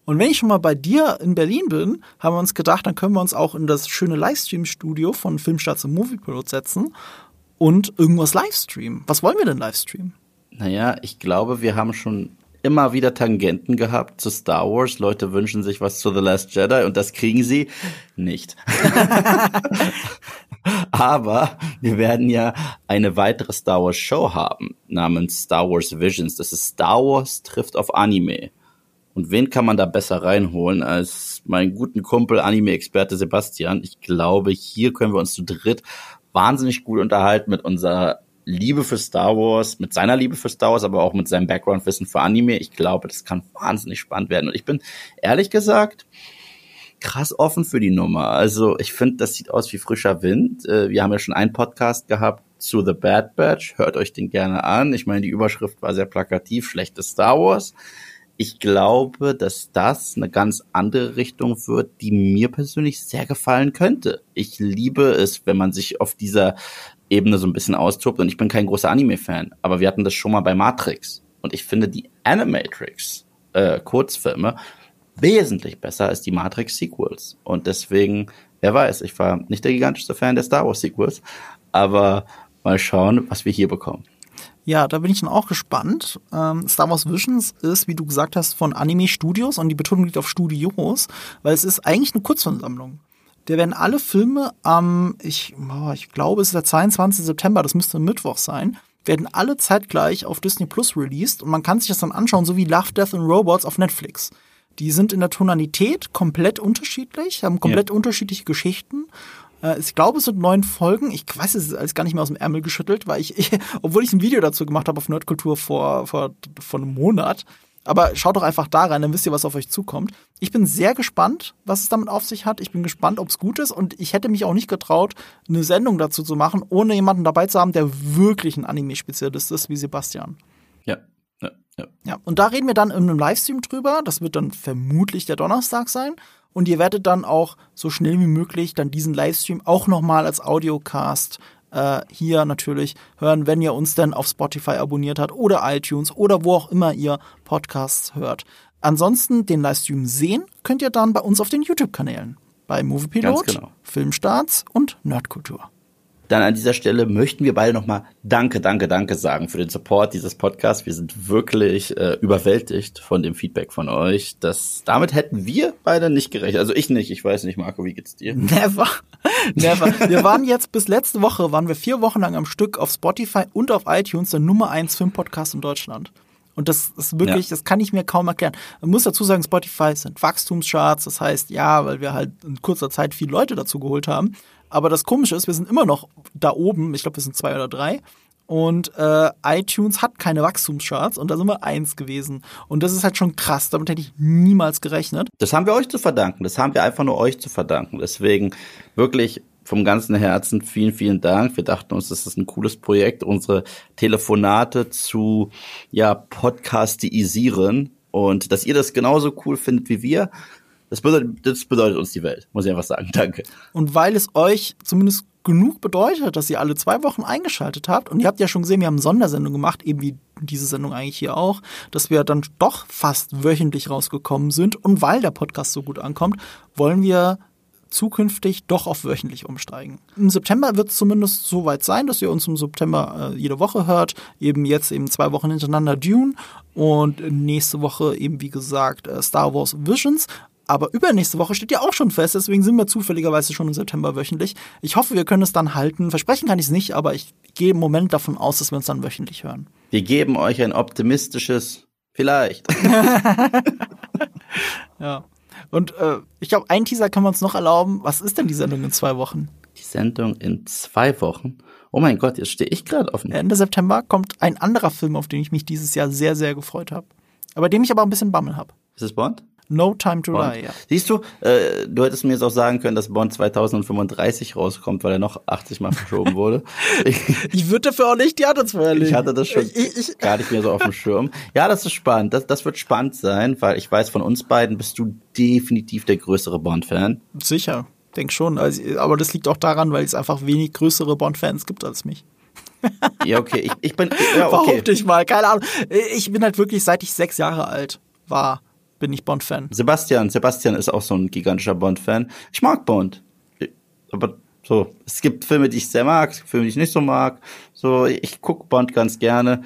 Und wenn ich schon mal bei dir in Berlin bin, haben wir uns gedacht, dann können wir uns auch in das schöne Livestream-Studio von Filmstarts und Moviepilot setzen und irgendwas livestreamen. Was wollen wir denn livestreamen? Naja, ich glaube, wir haben schon immer wieder Tangenten gehabt zu Star Wars. Leute wünschen sich was zu The Last Jedi und das kriegen sie nicht. Aber wir werden ja eine weitere Star Wars Show haben namens Star Wars Visions. Das ist Star Wars trifft auf Anime. Und wen kann man da besser reinholen als meinen guten Kumpel, Anime-Experte Sebastian? Ich glaube, hier können wir uns zu dritt wahnsinnig gut unterhalten mit unserer Liebe für Star Wars, mit seiner Liebe für Star Wars, aber auch mit seinem Background-Wissen für Anime. Ich glaube, das kann wahnsinnig spannend werden. Und ich bin ehrlich gesagt krass offen für die Nummer. Also ich finde, das sieht aus wie frischer Wind. Äh, wir haben ja schon einen Podcast gehabt zu The Bad Batch. Hört euch den gerne an. Ich meine, die Überschrift war sehr plakativ, schlechtes Star Wars ich glaube, dass das eine ganz andere Richtung wird, die mir persönlich sehr gefallen könnte. Ich liebe es, wenn man sich auf dieser Ebene so ein bisschen austobt. Und ich bin kein großer Anime-Fan, aber wir hatten das schon mal bei Matrix. Und ich finde die Animatrix äh, Kurzfilme wesentlich besser als die Matrix Sequels. Und deswegen, wer weiß, ich war nicht der gigantischste Fan der Star Wars Sequels, aber mal schauen, was wir hier bekommen. Ja, da bin ich dann auch gespannt. Ähm, Star Wars Visions ist, wie du gesagt hast, von Anime Studios und die Betonung liegt auf Studios, weil es ist eigentlich eine Kurzfilmsammlung. Der werden alle Filme am, ich, oh, ich glaube, es ist der 22. September, das müsste Mittwoch sein, werden alle zeitgleich auf Disney Plus released und man kann sich das dann anschauen, so wie Love, Death and Robots auf Netflix. Die sind in der Tonalität komplett unterschiedlich, haben komplett ja. unterschiedliche Geschichten äh, ich glaube, es sind neun Folgen. Ich weiß es ist alles gar nicht mehr aus dem Ärmel geschüttelt, weil ich, ich obwohl ich ein Video dazu gemacht habe auf Nerdkultur vor, vor, vor einem Monat. Aber schaut doch einfach da rein, dann wisst ihr, was auf euch zukommt. Ich bin sehr gespannt, was es damit auf sich hat. Ich bin gespannt, ob es gut ist. Und ich hätte mich auch nicht getraut, eine Sendung dazu zu machen, ohne jemanden dabei zu haben, der wirklich ein Anime-Spezialist ist, wie Sebastian. Ja. Ja, ja. ja, und da reden wir dann in einem Livestream drüber. Das wird dann vermutlich der Donnerstag sein. Und ihr werdet dann auch so schnell wie möglich dann diesen Livestream auch nochmal als Audiocast äh, hier natürlich hören, wenn ihr uns dann auf Spotify abonniert habt oder iTunes oder wo auch immer ihr Podcasts hört. Ansonsten den Livestream sehen könnt ihr dann bei uns auf den YouTube-Kanälen. Bei Moviepilot, genau. Filmstarts und Nerdkultur. Dann an dieser Stelle möchten wir beide nochmal Danke, Danke, Danke sagen für den Support dieses Podcasts. Wir sind wirklich äh, überwältigt von dem Feedback von euch. Das, damit hätten wir beide nicht gerechnet. Also ich nicht. Ich weiß nicht, Marco, wie geht's dir? Never. Never. Wir waren jetzt bis letzte Woche, waren wir vier Wochen lang am Stück auf Spotify und auf iTunes der Nummer eins Filmpodcast in Deutschland. Und das ist wirklich, ja. das kann ich mir kaum erklären. Man muss dazu sagen, Spotify sind Wachstumscharts. Das heißt, ja, weil wir halt in kurzer Zeit viele Leute dazu geholt haben. Aber das Komische ist, wir sind immer noch da oben. Ich glaube, wir sind zwei oder drei. Und äh, iTunes hat keine Wachstumscharts und da sind wir eins gewesen. Und das ist halt schon krass. Damit hätte ich niemals gerechnet. Das haben wir euch zu verdanken. Das haben wir einfach nur euch zu verdanken. Deswegen wirklich vom ganzen Herzen vielen, vielen Dank. Wir dachten uns, das ist ein cooles Projekt, unsere Telefonate zu ja, podcastisieren und dass ihr das genauso cool findet wie wir. Das bedeutet, das bedeutet uns die Welt, muss ich einfach sagen. Danke. Und weil es euch zumindest genug bedeutet, dass ihr alle zwei Wochen eingeschaltet habt, und ihr habt ja schon gesehen, wir haben Sondersendung gemacht, eben wie diese Sendung eigentlich hier auch, dass wir dann doch fast wöchentlich rausgekommen sind. Und weil der Podcast so gut ankommt, wollen wir zukünftig doch auf wöchentlich umsteigen. Im September wird es zumindest so weit sein, dass ihr uns im September äh, jede Woche hört. Eben jetzt eben zwei Wochen hintereinander Dune und nächste Woche eben wie gesagt äh, Star Wars Visions. Aber übernächste Woche steht ja auch schon fest, deswegen sind wir zufälligerweise schon im September wöchentlich. Ich hoffe, wir können es dann halten. Versprechen kann ich es nicht, aber ich gehe im Moment davon aus, dass wir uns dann wöchentlich hören. Wir geben euch ein optimistisches Vielleicht. ja. Und äh, ich glaube, einen Teaser kann man uns noch erlauben. Was ist denn die Sendung in zwei Wochen? Die Sendung in zwei Wochen? Oh mein Gott, jetzt stehe ich gerade offen. Ende September kommt ein anderer Film, auf den ich mich dieses Jahr sehr, sehr gefreut habe. Aber dem ich aber ein bisschen Bammel habe. Ist es Bond? No Time to Bond. Die, ja. Siehst du, äh, du hättest mir jetzt auch sagen können, dass Bond 2035 rauskommt, weil er noch 80 Mal verschoben wurde. ich, ich würde dafür auch nicht die Hand ins Ich hatte das schon ich, ich, gar nicht mehr so auf dem Schirm. Ja, das ist spannend. Das, das wird spannend sein, weil ich weiß, von uns beiden bist du definitiv der größere Bond-Fan. Sicher, denk schon. Also, aber das liegt auch daran, weil es einfach wenig größere Bond-Fans gibt als mich. ja, okay. Ich, ich bin. Ja, okay. Behaupte ich mal, keine Ahnung. Ich bin halt wirklich, seit ich sechs Jahre alt war, bin ich Bond-Fan. Sebastian, Sebastian ist auch so ein gigantischer Bond-Fan. Ich mag Bond. Aber so, es gibt Filme, die ich sehr mag, es gibt Filme, die ich nicht so mag. So, ich gucke Bond ganz gerne.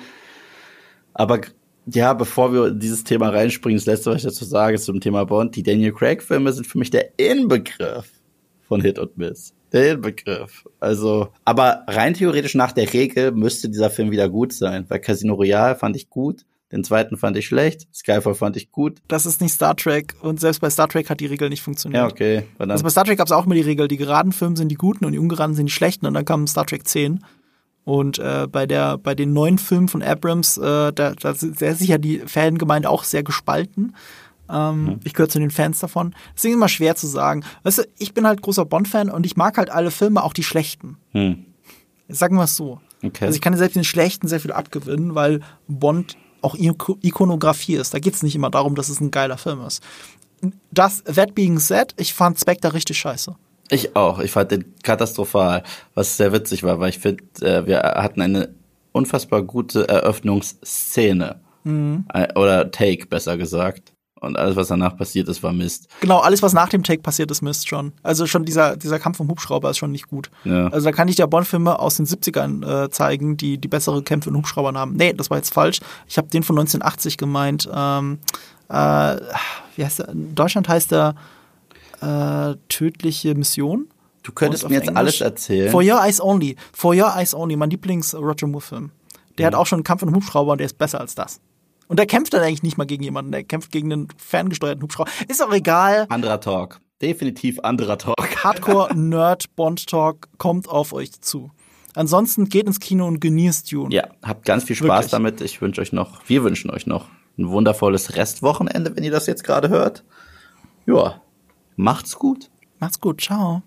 Aber ja, bevor wir in dieses Thema reinspringen, das letzte, was ich dazu sage, zum Thema Bond, die Daniel Craig-Filme sind für mich der Inbegriff von Hit und Miss. Der Inbegriff. Also, aber rein theoretisch nach der Regel müsste dieser Film wieder gut sein, weil Casino Royale fand ich gut. Den zweiten fand ich schlecht. Skyfall fand ich gut. Das ist nicht Star Trek. Und selbst bei Star Trek hat die Regel nicht funktioniert. Ja, okay. Also bei Star Trek gab es auch immer die Regel, die geraden Filme sind die guten und die ungeraden sind die schlechten. Und dann kam Star Trek 10. Und äh, bei der, bei den neuen Filmen von Abrams, äh, da, da ist sehr sicher die Fangemeinde auch sehr gespalten. Ähm, mhm. Ich gehöre zu den Fans davon. Deswegen ist immer schwer zu sagen. Weißt du, ich bin halt großer Bond-Fan und ich mag halt alle Filme, auch die schlechten. Mhm. Sagen wir es so. Okay. Also ich kann selbst den schlechten sehr viel abgewinnen, weil Bond auch Ikonografie ist. Da geht es nicht immer darum, dass es ein geiler Film ist. Das, that being said, ich fand Spectre richtig scheiße. Ich auch. Ich fand den katastrophal, was sehr witzig war, weil ich finde, äh, wir hatten eine unfassbar gute Eröffnungsszene. Mhm. Äh, oder Take, besser gesagt. Und alles, was danach passiert ist, war Mist. Genau, alles, was nach dem Take passiert ist, Mist schon. Also schon dieser, dieser Kampf vom Hubschrauber ist schon nicht gut. Ja. Also da kann ich dir Bond-Filme aus den 70ern äh, zeigen, die die bessere Kämpfe in Hubschraubern haben. Nee, das war jetzt falsch. Ich habe den von 1980 gemeint. Ähm, äh, wie heißt der? In Deutschland heißt der äh, Tödliche Mission. Du könntest mir jetzt Englisch, alles erzählen. For Your Eyes Only. For Your Eyes Only, mein Lieblings-Roger Moore-Film. Der mhm. hat auch schon einen Kampf in Hubschrauber und der ist besser als das. Und der kämpft dann eigentlich nicht mal gegen jemanden, der kämpft gegen einen ferngesteuerten Hubschrauber. Ist auch egal. Anderer Talk. Definitiv anderer Talk. Hardcore Nerd Bond Talk kommt auf euch zu. Ansonsten geht ins Kino und genießt Dune. Ja, habt ganz viel Spaß Wirklich. damit. Ich wünsche euch noch, wir wünschen euch noch ein wundervolles Restwochenende, wenn ihr das jetzt gerade hört. Ja, macht's gut. Macht's gut. Ciao.